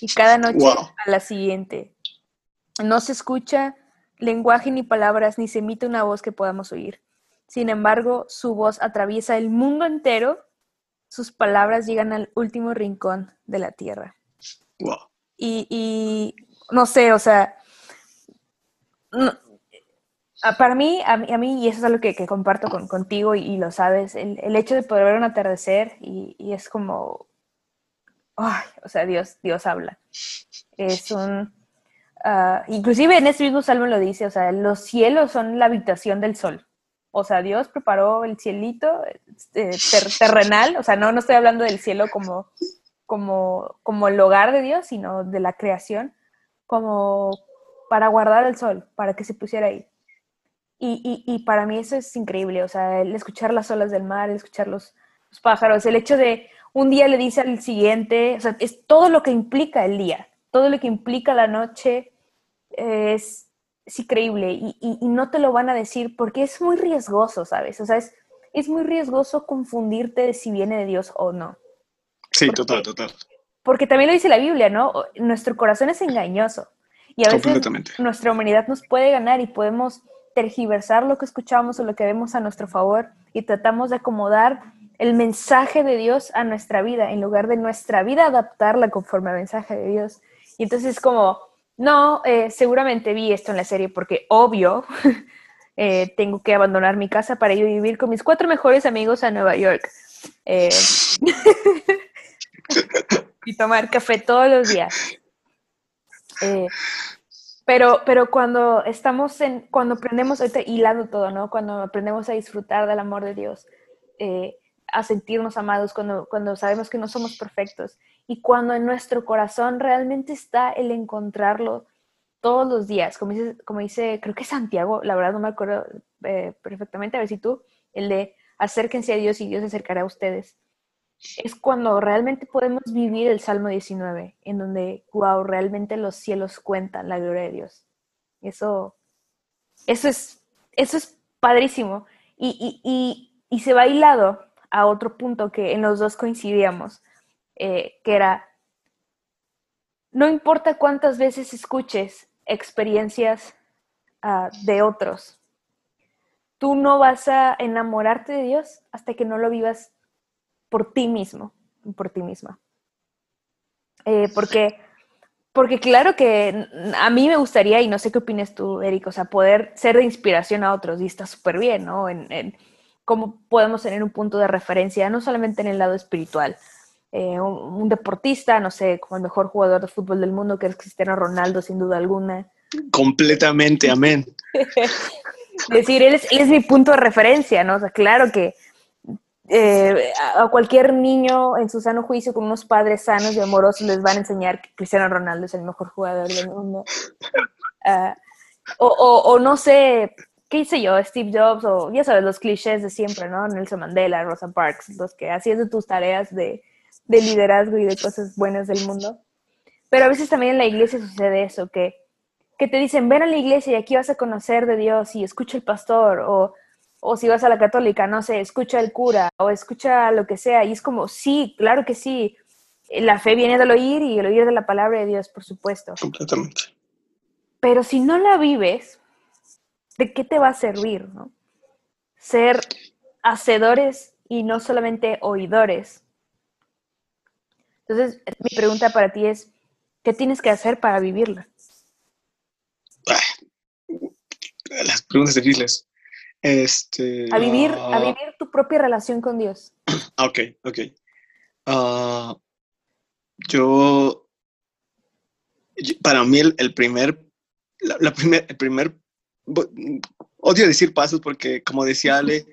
y cada noche a la siguiente. No se escucha lenguaje ni palabras, ni se emite una voz que podamos oír. Sin embargo, su voz atraviesa el mundo entero, sus palabras llegan al último rincón de la tierra. Y, no sé, o sea, para mí, a mí, y eso es algo que, comparto contigo y, lo sabes, el, hecho de poder ver un atardecer y, es como, ay, o sea, Dios, Dios habla. Es un, Ah, inclusive en este mismo salmo lo dice, o sea, los cielos son la habitación del sol. O sea, Dios preparó el cielito este, terrenal, o sea, no, no estoy hablando del cielo como, como, como el hogar de Dios, sino de la creación, como para guardar el sol, para que se pusiera ahí. Y, y, para mí eso es increíble, o sea, el escuchar las olas del mar, el escuchar los, los pájaros, el hecho de un día le dice al siguiente, o sea, es todo lo que implica el día todo lo que implica la noche es, increíble y, no te lo van a decir porque es muy riesgoso, ¿sabes? O sea, es, es muy riesgoso confundirte de si viene de Dios o no. Sí, total, total. Porque también lo dice la Biblia, ¿no? Nuestro corazón es engañoso y a veces nuestra humanidad nos puede ganar y podemos tergiversar lo que escuchamos o lo que vemos a nuestro favor y tratamos de acomodar el mensaje de Dios a nuestra vida en lugar de nuestra vida adaptarla conforme al mensaje de Dios. Y entonces es como, no, eh, seguramente vi esto en la serie porque obvio eh, tengo que abandonar mi casa para ir a vivir con mis cuatro mejores amigos a Nueva York. Eh, y tomar café todos los días. pero, pero cuando estamos en, cuando aprendemos, ahorita hilando todo, ¿no? Cuando aprendemos a disfrutar del amor de Dios, a sentirnos amados, cuando, cuando sabemos que no somos perfectos y cuando en nuestro corazón realmente está el encontrarlo todos los días, como dice, como dice creo que Santiago, la verdad no me acuerdo eh, perfectamente, a ver si tú, el de acérquense a Dios y Dios se acercará a ustedes. Es cuando realmente podemos vivir el Salmo 19, en donde, wow, realmente los cielos cuentan la gloria de Dios. Eso, eso es, eso es padrísimo. Y, y, y, y se va hilado a otro punto que en los dos coincidíamos, eh, que era, no importa cuántas veces escuches experiencias ah, de otros, tú no vas a enamorarte de Dios hasta que no lo vivas por ti mismo, por ti misma. Eh, porque, porque claro que a mí me gustaría, y no sé qué opinas tú, Eric, o sea, poder ser de inspiración a otros, y está súper bien, ¿no? En, cómo podemos tener un punto de referencia, no solamente en el lado espiritual, eh, un, deportista, no sé, como el mejor jugador de fútbol del mundo, que es Cristiano Ronaldo, sin duda alguna. Completamente, amén. decir, él es, mi punto de referencia, ¿no? O sea, claro que eh, a cualquier niño en su sano juicio con unos padres sanos y amorosos les van a enseñar que Cristiano Ronaldo es el mejor jugador del mundo. Ah, o, no sé, qué hice yo, Steve Jobs, o ya sabes, los clichés de siempre, ¿no? Nelson Mandela, Rosa Parks, los que hacías de tus tareas de de liderazgo y de cosas buenas del mundo. Pero a veces también en la iglesia sucede eso, que, que te dicen, ven a la iglesia y aquí vas a conocer de Dios y escucha el pastor, o o si vas a la católica, no sé, escucha el cura o escucha lo que sea. Y es como, sí, claro que sí. La fe viene del oír y el oír de la palabra de Dios, por supuesto. Completamente. Pero si no la vives, ¿de qué te va a servir? No? Ser hacedores y no solamente oidores. Entonces, mi pregunta para ti es, ¿qué tienes que hacer para vivirla? Las preguntas difíciles. Este, a vivir, a ah, vivir tu propia relación con Dios. Ok, ok. Ah, yo, para mí el, primer, la, primer, el primer, odio decir pasos porque como decía Ale,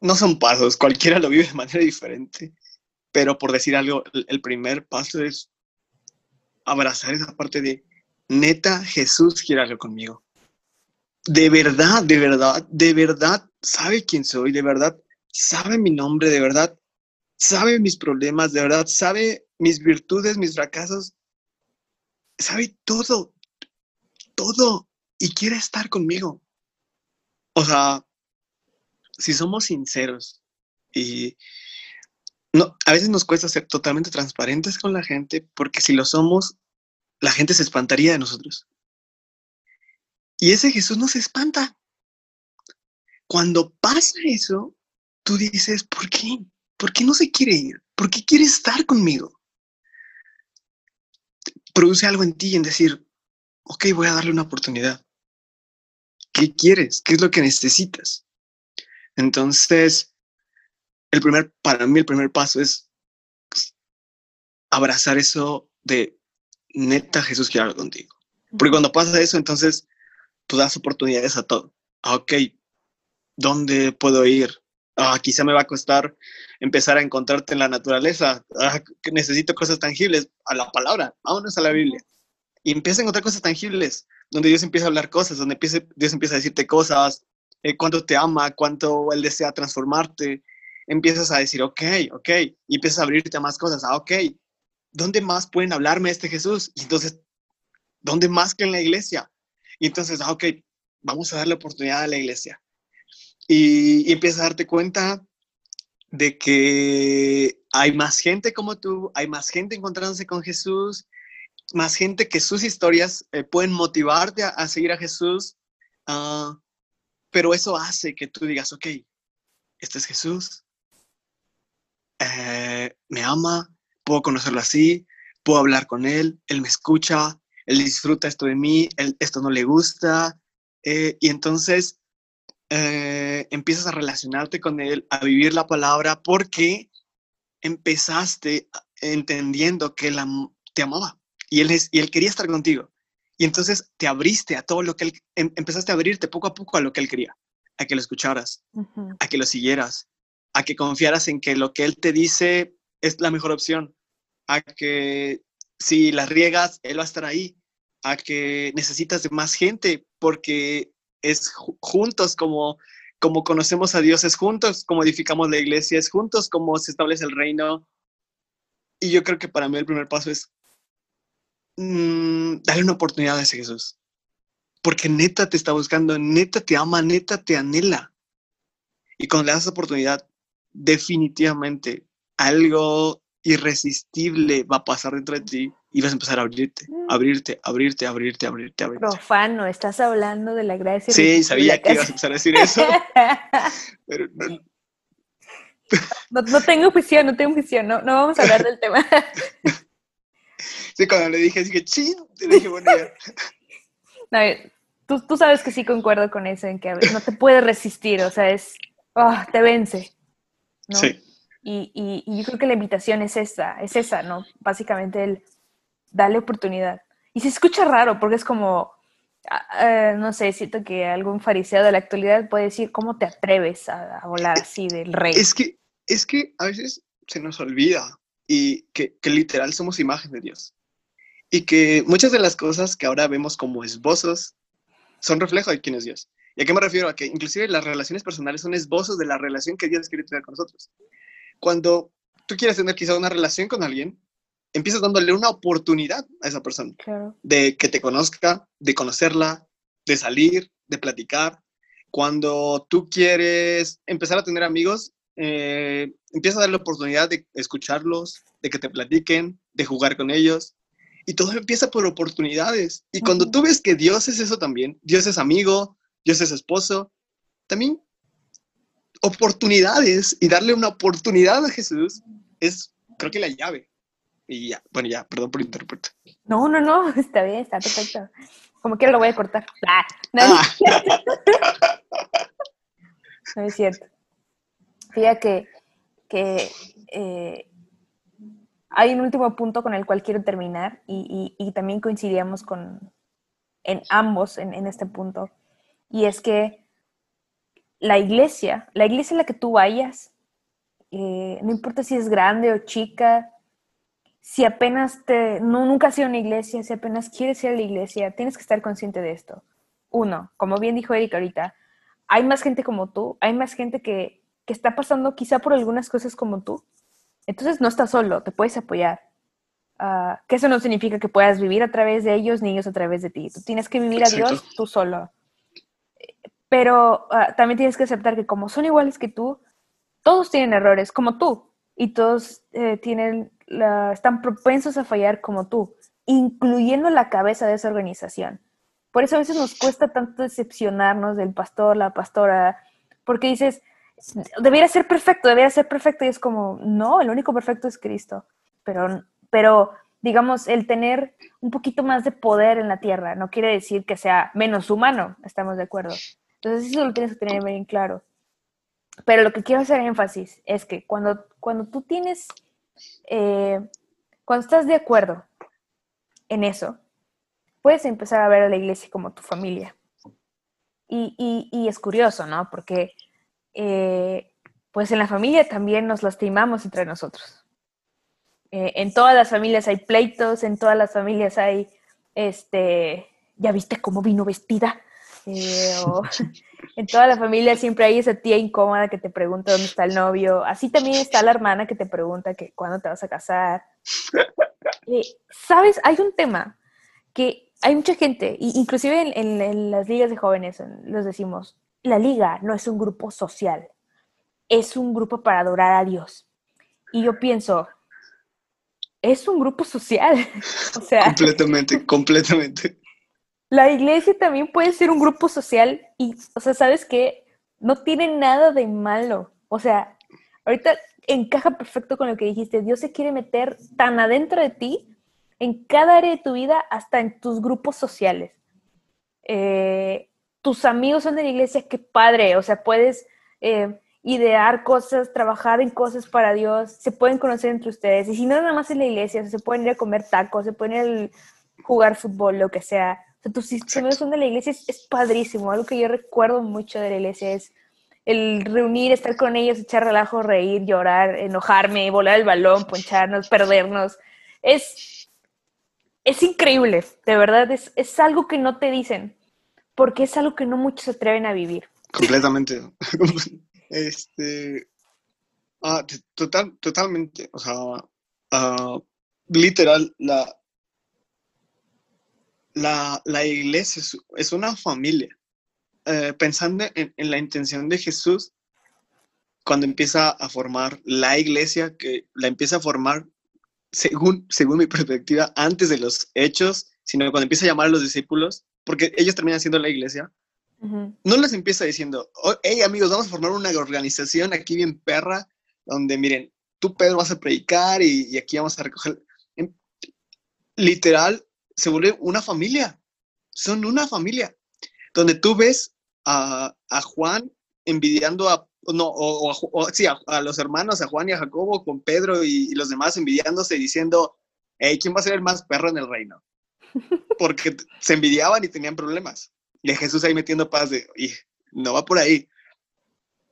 no son pasos, cualquiera lo vive de manera diferente, pero por decir algo, el primer paso es abrazar esa parte de, neta, Jesús quiere conmigo de verdad, de verdad, de verdad sabe quién soy, de verdad sabe mi nombre, de verdad sabe mis problemas, de verdad sabe mis virtudes, mis fracasos, sabe todo, todo y quiere estar conmigo. O sea, si somos sinceros y no, a veces nos cuesta ser totalmente transparentes con la gente porque si lo somos, la gente se espantaría de nosotros. Y ese Jesús no se espanta. Cuando pasa eso, tú dices, ¿por qué? ¿Por qué no se quiere ir? ¿Por qué quiere estar conmigo? Produce algo en ti en decir, ok, voy a darle una oportunidad. ¿Qué quieres? ¿Qué es lo que necesitas? Entonces, el primer, para mí el primer paso es pues, abrazar eso de neta Jesús quiere hablar contigo. Porque cuando pasa eso, entonces tú das oportunidades a todo. Ah, ok, ¿dónde puedo ir? Ah, quizá me va a costar empezar a encontrarte en la naturaleza. Ah, necesito cosas tangibles. A la palabra, vámonos a la Biblia. Y empieza a encontrar cosas tangibles, donde Dios empieza a hablar cosas, donde Dios empieza a decirte cosas, eh, cuánto te ama, cuánto Él desea transformarte. Empiezas a decir, ok, ok, y empiezas a abrirte a más cosas. Ah, ok, ¿dónde más pueden hablarme este Jesús? Y entonces, ¿dónde más que en la iglesia? Y entonces, ah, ok, vamos a darle oportunidad a la iglesia. Y, y empiezas a darte cuenta de que hay más gente como tú, hay más gente encontrándose con Jesús, más gente que sus historias eh, pueden motivarte a, seguir a Jesús, uh, pero eso hace que tú digas, ok, este es Jesús, eh, me ama, puedo conocerlo así, puedo hablar con Él, Él me escucha, él disfruta esto de mí, él, esto no le gusta, eh, y entonces eh, empiezas a relacionarte con él, a vivir la palabra, porque empezaste entendiendo que él te amaba y él, es, y él quería estar contigo. Y entonces te abriste a todo lo que él, em, empezaste a abrirte poco a poco a lo que él quería, a que lo escucharas, a que lo siguieras, a que confiaras en que lo que él te dice es la mejor opción, a que si las riegas, Él va a estar ahí, a que necesitas de más gente, porque es juntos como, como conocemos a Dios, es juntos como edificamos la iglesia, es juntos como se establece el reino. Y yo creo que para mí el primer paso es mm, darle una oportunidad a ese Jesús, porque neta te está buscando, neta te ama, neta te anhela. Y cuando le das oportunidad, definitivamente algo irresistible va a pasar dentro de ti y vas a empezar a abrirte, mm. abrirte, abrirte, abrirte, abrirte, abrirte. Profano, estás hablando de la gracia. Sí, sabía que ibas a empezar a decir eso. pero no. no. tengo juicio, no tengo juicio, no, no vamos a hablar del tema. sí, cuando le dije, dije, sí, te dije, bueno, ya. tú, tú, sabes que sí concuerdo con eso, en que no te puedes resistir, o sea, es, oh, te vence. ¿No? Sí. Y, yo creo que la invitación es esa, es esa, ¿no? Básicamente el darle oportunidad. Y se escucha raro porque es como, ah, eh, no sé, siento que algún fariseo de la actualidad puede decir, ¿cómo te atreves a, volar así del rey? Es que, es que a veces se nos olvida y que, que literal somos imagen de Dios. Y que muchas de las cosas que ahora vemos como esbozos son reflejo de quién es Dios. ¿Y a qué me refiero? A que inclusive las relaciones personales son esbozos de la relación que Dios quiere tener con nosotros cuando tú quieres tener quizá una relación con alguien, empiezas dándole una oportunidad a esa persona de que te conozca, de conocerla, de salir, de platicar. cuando tú quieres empezar a tener amigos, eh, empieza a dar la oportunidad de escucharlos, de que te platiquen, de jugar con ellos. Y todo empieza por oportunidades. Y cuando tú ves que Dios es eso también, Dios es amigo, Dios es esposo, también oportunidades y darle una oportunidad a Jesús es, creo que la llave. Y ya, bueno, ya, perdón por interpretar. No, no, no, está bien, está perfecto. Como quiera lo voy a cortar. Ah, no, Ah. no es cierto. Fíjate que, que eh, hay un último punto con el cual quiero terminar y, y- y también coincidíamos con, en ambos en, en este punto. Y es que la iglesia, la iglesia en la que tú vayas, eh, no importa si es grande o chica, si apenas te, no, nunca has ido a una iglesia, si apenas quieres ir a la iglesia, tienes que estar consciente de esto. Uno, como bien dijo Erika ahorita, hay más gente como tú, hay más gente que, que está pasando quizá por algunas cosas como tú. Entonces no estás solo, te puedes apoyar. Ah, que eso no significa que puedas vivir a través de ellos ni ellos a través de ti. Tú tienes que vivir a. Dios tú solo. Pero ah, también tienes que aceptar que como son iguales que tú, todos tienen errores como tú y todos eh, tienen la- están propensos a fallar como tú, incluyendo la cabeza de esa organización. Por eso a veces nos cuesta tanto decepcionarnos del pastor, la pastora, porque dices, debería ser perfecto, debería ser perfecto, y es como, no, el único perfecto es Cristo. Pero, pero digamos, el tener un poquito más de poder en la tierra no quiere decir que sea menos humano, estamos de acuerdo. Entonces eso lo tienes que tener bien claro. Pero lo que quiero hacer énfasis es que cuando, cuando tú tienes, eh, cuando estás de acuerdo en eso, puedes empezar a ver a la iglesia como tu familia. Y, y- es curioso, ¿no? Porque eh, pues en la familia también nos lastimamos entre nosotros. Eh, en todas las familias hay pleitos, en todas las familias hay, este, ¿ya viste cómo vino vestida? Eh, o en toda la familia siempre hay esa tía incómoda que te pregunta dónde está el novio. Así también está la hermana que te pregunta que cuándo te vas a casar. ¿Sabes? Hay un tema que hay mucha gente, inclusive en, en- en las ligas de jóvenes en- los decimos, la liga no es un grupo social, es un grupo para adorar a Dios. Y yo pienso, es un grupo social. Completamente, completamente. La iglesia también puede ser un grupo social y, o sea, ¿sabes qué? No tiene nada de malo. O sea, ahorita encaja perfecto con lo que dijiste. Dios se quiere meter tan adentro de ti, en cada área de tu vida, hasta en tus grupos sociales. Eh, tus amigos son de la iglesia, qué padre. O sea, puedes eh, idear cosas, trabajar en cosas para Dios, se pueden conocer entre ustedes. Y si no, nada más en la iglesia, se pueden ir a comer tacos, se pueden ir a jugar fútbol, lo que sea. Sea, tus amigos son de la iglesia, es, es padrísimo. Algo que yo recuerdo mucho de la iglesia es el reunir, estar con ellos, echar relajo, reír, llorar, enojarme, volar el balón, poncharnos, perdernos. Es, es increíble, de verdad, es, es algo que no te dicen, porque es algo que no muchos se atreven a vivir. Completamente. Este. ah, total, totalmente. O sea, ah, literal, la, la, la iglesia es, es una familia. Eh, pensando en, en la intención de Jesús, cuando empieza a formar la iglesia, que la empieza a formar, según, según mi perspectiva, antes de los hechos, sino cuando empieza a llamar a los discípulos, porque ellos terminan siendo la iglesia, no les empieza diciendo, "Oh, hey amigos, vamos a formar una organización aquí bien perra, donde miren, tú Pedro vas a predicar y, y aquí vamos a recoger. Em, Literal, se vuelve una familia, son una familia, donde tú ves a, a Juan envidiando a, no, o, sí, a, a los hermanos, a Juan y a Jacobo, con Pedro y, y los demás envidiándose, diciendo, hey, ¿quién va a ser el más perro en el reino? Porque se envidiaban y tenían problemas. Y a Jesús ahí metiendo paz de, "Ij, no va por ahí.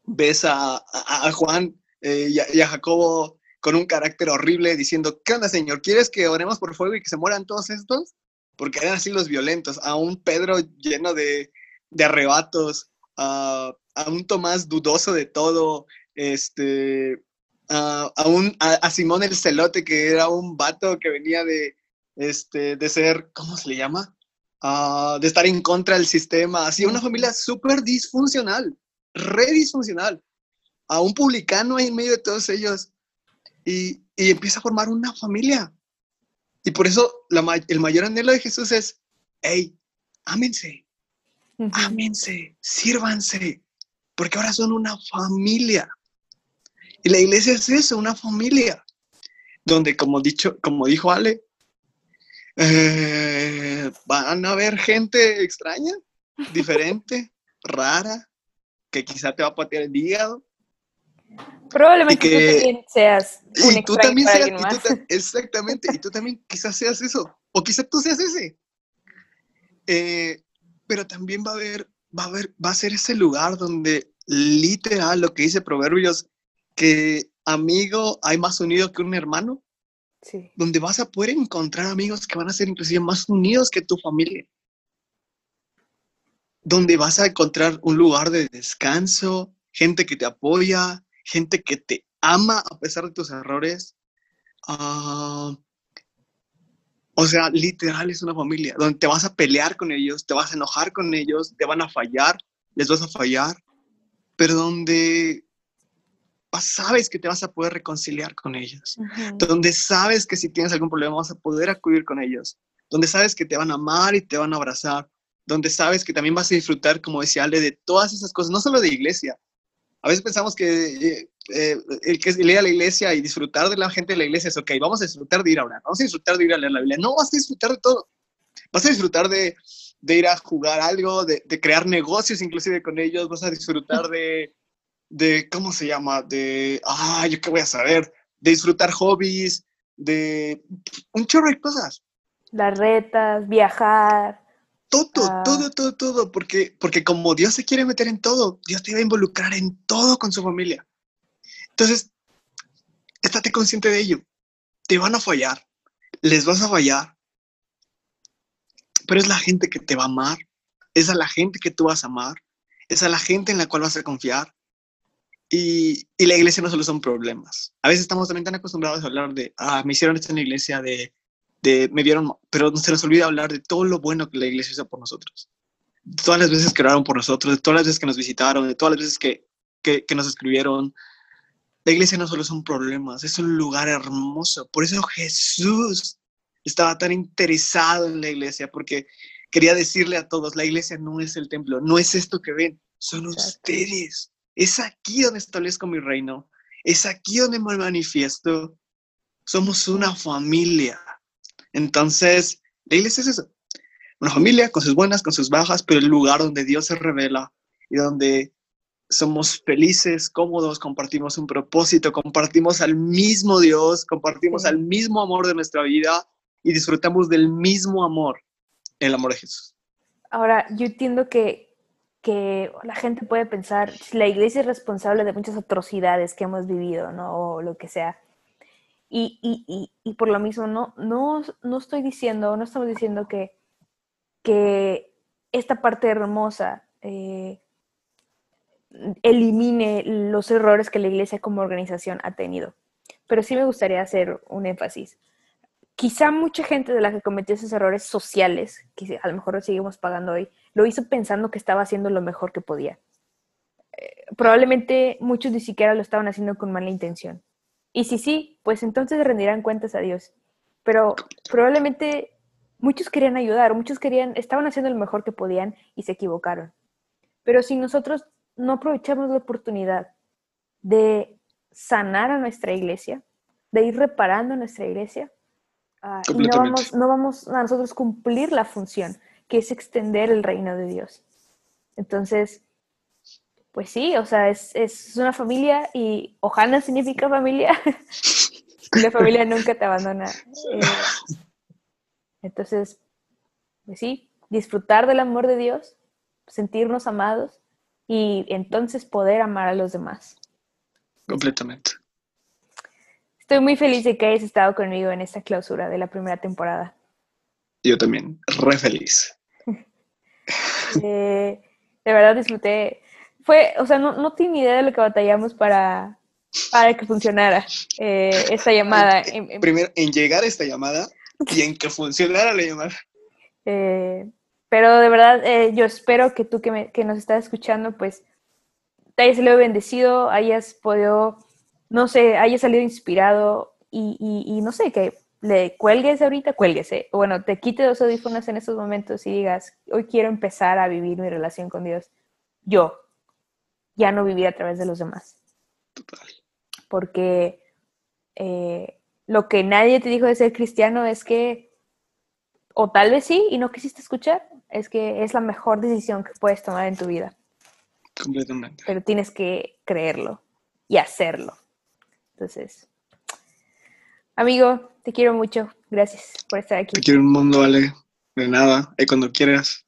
Ves a, a- Juan eh, y, y a Jacobo con un carácter horrible diciendo, ¿qué onda, Señor? ¿Quieres que oremos por fuego y que se mueran todos estos? Porque eran así los violentos. A un Pedro lleno de, de arrebatos, a, a un Tomás dudoso de todo, este, a, a un, a, Simón el Celote, que era un vato que venía de, este, de ser, ¿cómo se le llama? de estar en contra del sistema, así una familia súper disfuncional, re disfuncional, a un publicano ahí en medio de todos ellos y, y empieza a formar una familia. Y por eso el mayor anhelo de Jesús es, hey, ámense, ámense, sírvanse, porque ahora son una familia. Y la iglesia es eso, una familia, donde como, dicho, como dijo Ale, eh, van a haber gente extraña, diferente, rara, que quizá te va a patear el hígado. Probablemente que, tú también seas un y tú también seas, exactamente, y tú también quizás seas eso, o quizás tú seas ese. Eh, pero también va a haber, va a haber, va a ser ese lugar donde literal lo que dice Proverbios, que amigo hay más unido que un hermano. Sí. Donde vas a poder encontrar amigos que van a ser inclusive más unidos que tu familia. Donde vas a encontrar un lugar de descanso, gente que te apoya, gente que te ama a pesar de tus errores. Uh, o sea, literal es una familia donde te vas a pelear con ellos, te vas a enojar con ellos, te van a fallar, les vas a fallar, pero donde sabes que te vas a poder reconciliar con ellos, donde sabes que si tienes algún problema vas a poder acudir con ellos, donde sabes que te van a amar y te van a abrazar, donde sabes que también vas a disfrutar, como decía Ale, de todas esas cosas, no solo de iglesia. A veces pensamos que eh, eh, el que ir a la iglesia y disfrutar de la gente de la iglesia es, ok, vamos a disfrutar de ir a orar, vamos a disfrutar de ir a leer la Biblia. No, vas a disfrutar de todo. Vas a disfrutar de, de ir a jugar algo, de, de, crear negocios inclusive con ellos, vas a disfrutar de, de, ¿cómo se llama? De, ah, yo qué voy a saber, de disfrutar hobbies, de un chorro de cosas. Las retas, viajar. Todo, ah. todo, todo, todo, porque, porque como Dios se quiere meter en todo, Dios te va a involucrar en todo con su familia. Entonces, estate consciente de ello. Te van a fallar, les vas a fallar, pero es la gente que te va a amar, es a la gente que tú vas a amar, es a la gente en la cual vas a confiar. Y, y la iglesia no solo son problemas. A veces estamos también tan acostumbrados a hablar de, ah, me hicieron esto en la iglesia, de, de, me vieron, pero se nos olvida hablar de todo lo bueno que la iglesia hizo por nosotros. De todas las veces que oraron por nosotros, de todas las veces que nos visitaron, de todas las veces que, que, que nos escribieron, la iglesia no solo son problemas, es un lugar hermoso. Por eso Jesús estaba tan interesado en la iglesia, porque quería decirle a todos, la iglesia no es el templo, no es esto que ven, son ustedes. Es aquí donde establezco mi reino, es aquí donde me manifiesto. Somos una familia. Entonces, la iglesia es eso, una familia con sus buenas, con sus bajas, pero el lugar donde Dios se revela y donde somos felices, cómodos, compartimos un propósito, compartimos al mismo Dios, compartimos al mismo amor de nuestra vida y disfrutamos del mismo amor, el amor de Jesús. Ahora, yo entiendo que, que la gente puede pensar, la iglesia es responsable de muchas atrocidades que hemos vivido, ¿no? O lo que sea. Y, y, y, por lo mismo, no, no, no estoy diciendo, no estamos diciendo que, que esta parte hermosa eh, elimine los errores que la iglesia como organización ha tenido. Pero sí me gustaría hacer un énfasis. Quizá mucha gente de la que cometió esos errores sociales, que a lo mejor lo seguimos pagando hoy, lo hizo pensando que estaba haciendo lo mejor que podía. Eh, probablemente muchos ni siquiera lo estaban haciendo con mala intención. Y si sí, pues entonces rendirán cuentas a Dios. Pero probablemente muchos querían ayudar, muchos querían, estaban haciendo lo mejor que podían y se equivocaron. Pero si nosotros no aprovechamos la oportunidad de sanar a nuestra iglesia, de ir reparando nuestra iglesia, ah, y no vamos, no vamos a nosotros cumplir la función, que es extender el reino de Dios. Entonces, pues sí, o sea, es, es una familia y Ojana significa familia. la familia nunca te abandona. Eh, entonces, pues sí, disfrutar del amor de Dios, sentirnos amados y entonces poder amar a los demás. Completamente. Estoy muy feliz de que hayas estado conmigo en esta clausura de la primera temporada. Yo también, re feliz. Eh, de verdad disfruté. Fue, o sea, no, no tenía ni idea de lo que batallamos para, para que funcionara eh, esta llamada. Primero, en llegar a esta llamada y en que funcionara la llamada. Eh, pero de verdad, eh, yo espero que tú que, me, que nos estás escuchando, pues te hayas salido bendecido, hayas podido, no sé, hayas salido inspirado y, y, y no sé, que le cuelgues ahorita, cuélguese. Bueno, te quite los audífonos en estos momentos y digas, hoy quiero empezar a vivir mi relación con Dios. Yo, ya no vivir a través de los demás. Total. Porque eh, lo que nadie te dijo de ser cristiano es que, o tal vez sí, y no quisiste escuchar, es que es la mejor decisión que puedes tomar en tu vida. Completamente. Pero tienes que creerlo y hacerlo. Entonces, amigo, te quiero mucho. Gracias por estar aquí. Te quiero un mundo, vale. De nada. Y cuando quieras.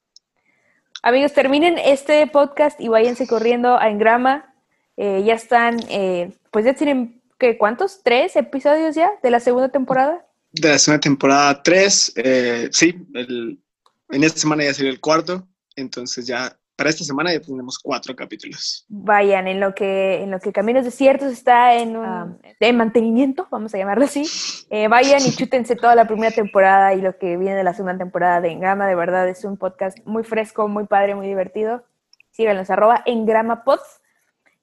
Amigos, terminen este podcast y váyanse corriendo a Engrama. Eh, ya están, eh, pues ya tienen, ¿qué, ¿cuántos? ¿Tres episodios ya de la segunda temporada? De la segunda temporada 3, eh, sí, en esta semana ya sería el cuarto, entonces ya para esta semana ya tenemos cuatro capítulos. Vayan, en lo que, en lo que Caminos Desiertos está en, un, de mantenimiento, vamos a llamarlo así, eh, vayan y chútense toda la primera temporada y lo que viene de la segunda temporada de Engrama, de verdad es un podcast muy fresco, muy padre, muy divertido. Síganos, arroba Engrama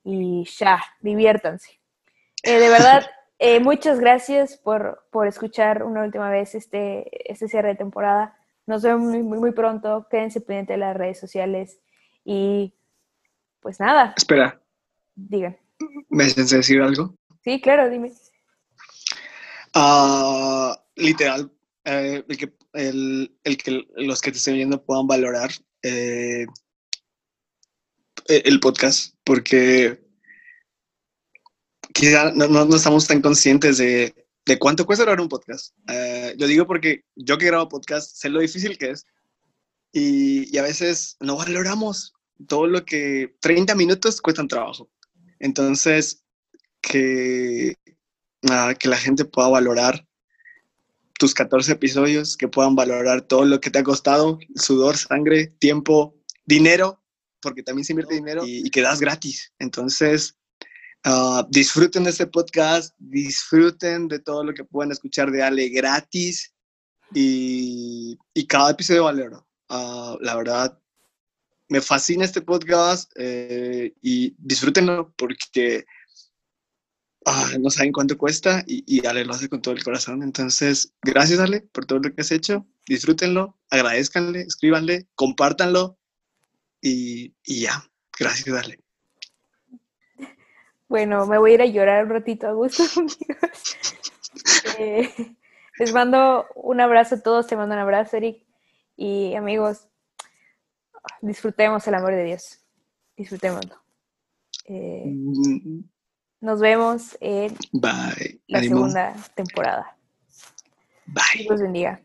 y ya, diviértanse. Eh, de verdad, eh, muchas gracias por, por escuchar una última vez este, este cierre de temporada. Nos vemos muy, muy, muy pronto. Quédense pendientes de las redes sociales. Y pues nada. Espera. Digan. ¿Me haces decir algo? Sí, claro, dime. Uh, literal, eh, el, que, el, el, que los que te estén viendo puedan valorar eh, el podcast, porque quizá no, no, no estamos tan conscientes de, de, cuánto cuesta grabar un podcast. Yo digo porque yo que grabo podcast sé lo difícil que es y, y, a veces no valoramos todo lo que 30 minutos cuestan trabajo. Entonces, que, que la gente pueda valorar tus 14 episodios, que puedan valorar todo lo que te ha costado, sudor, sangre, tiempo, dinero, porque también se invierte dinero y, y que das gratis. Entonces, uh, disfruten de este podcast, disfruten de todo lo que puedan escuchar de Ale gratis y, y cada episodio valoro. Uh, la verdad, me fascina este podcast eh, y disfrútenlo porque ah, no saben cuánto cuesta y, y, Ale lo hace con todo el corazón. Entonces, gracias Ale por todo lo que has hecho. Disfrútenlo, agradezcanle, escríbanle, compártanlo y, y ya. Gracias Ale. Bueno, me voy a ir a llorar un ratito a gusto, amigos. eh, les mando un abrazo a todos, te mando un abrazo, Eric. Y amigos, disfrutemos el amor de Dios. Disfrutémoslo. Eh, mm-hmm. Nos vemos en la segunda temporada. Bye. Dios bendiga.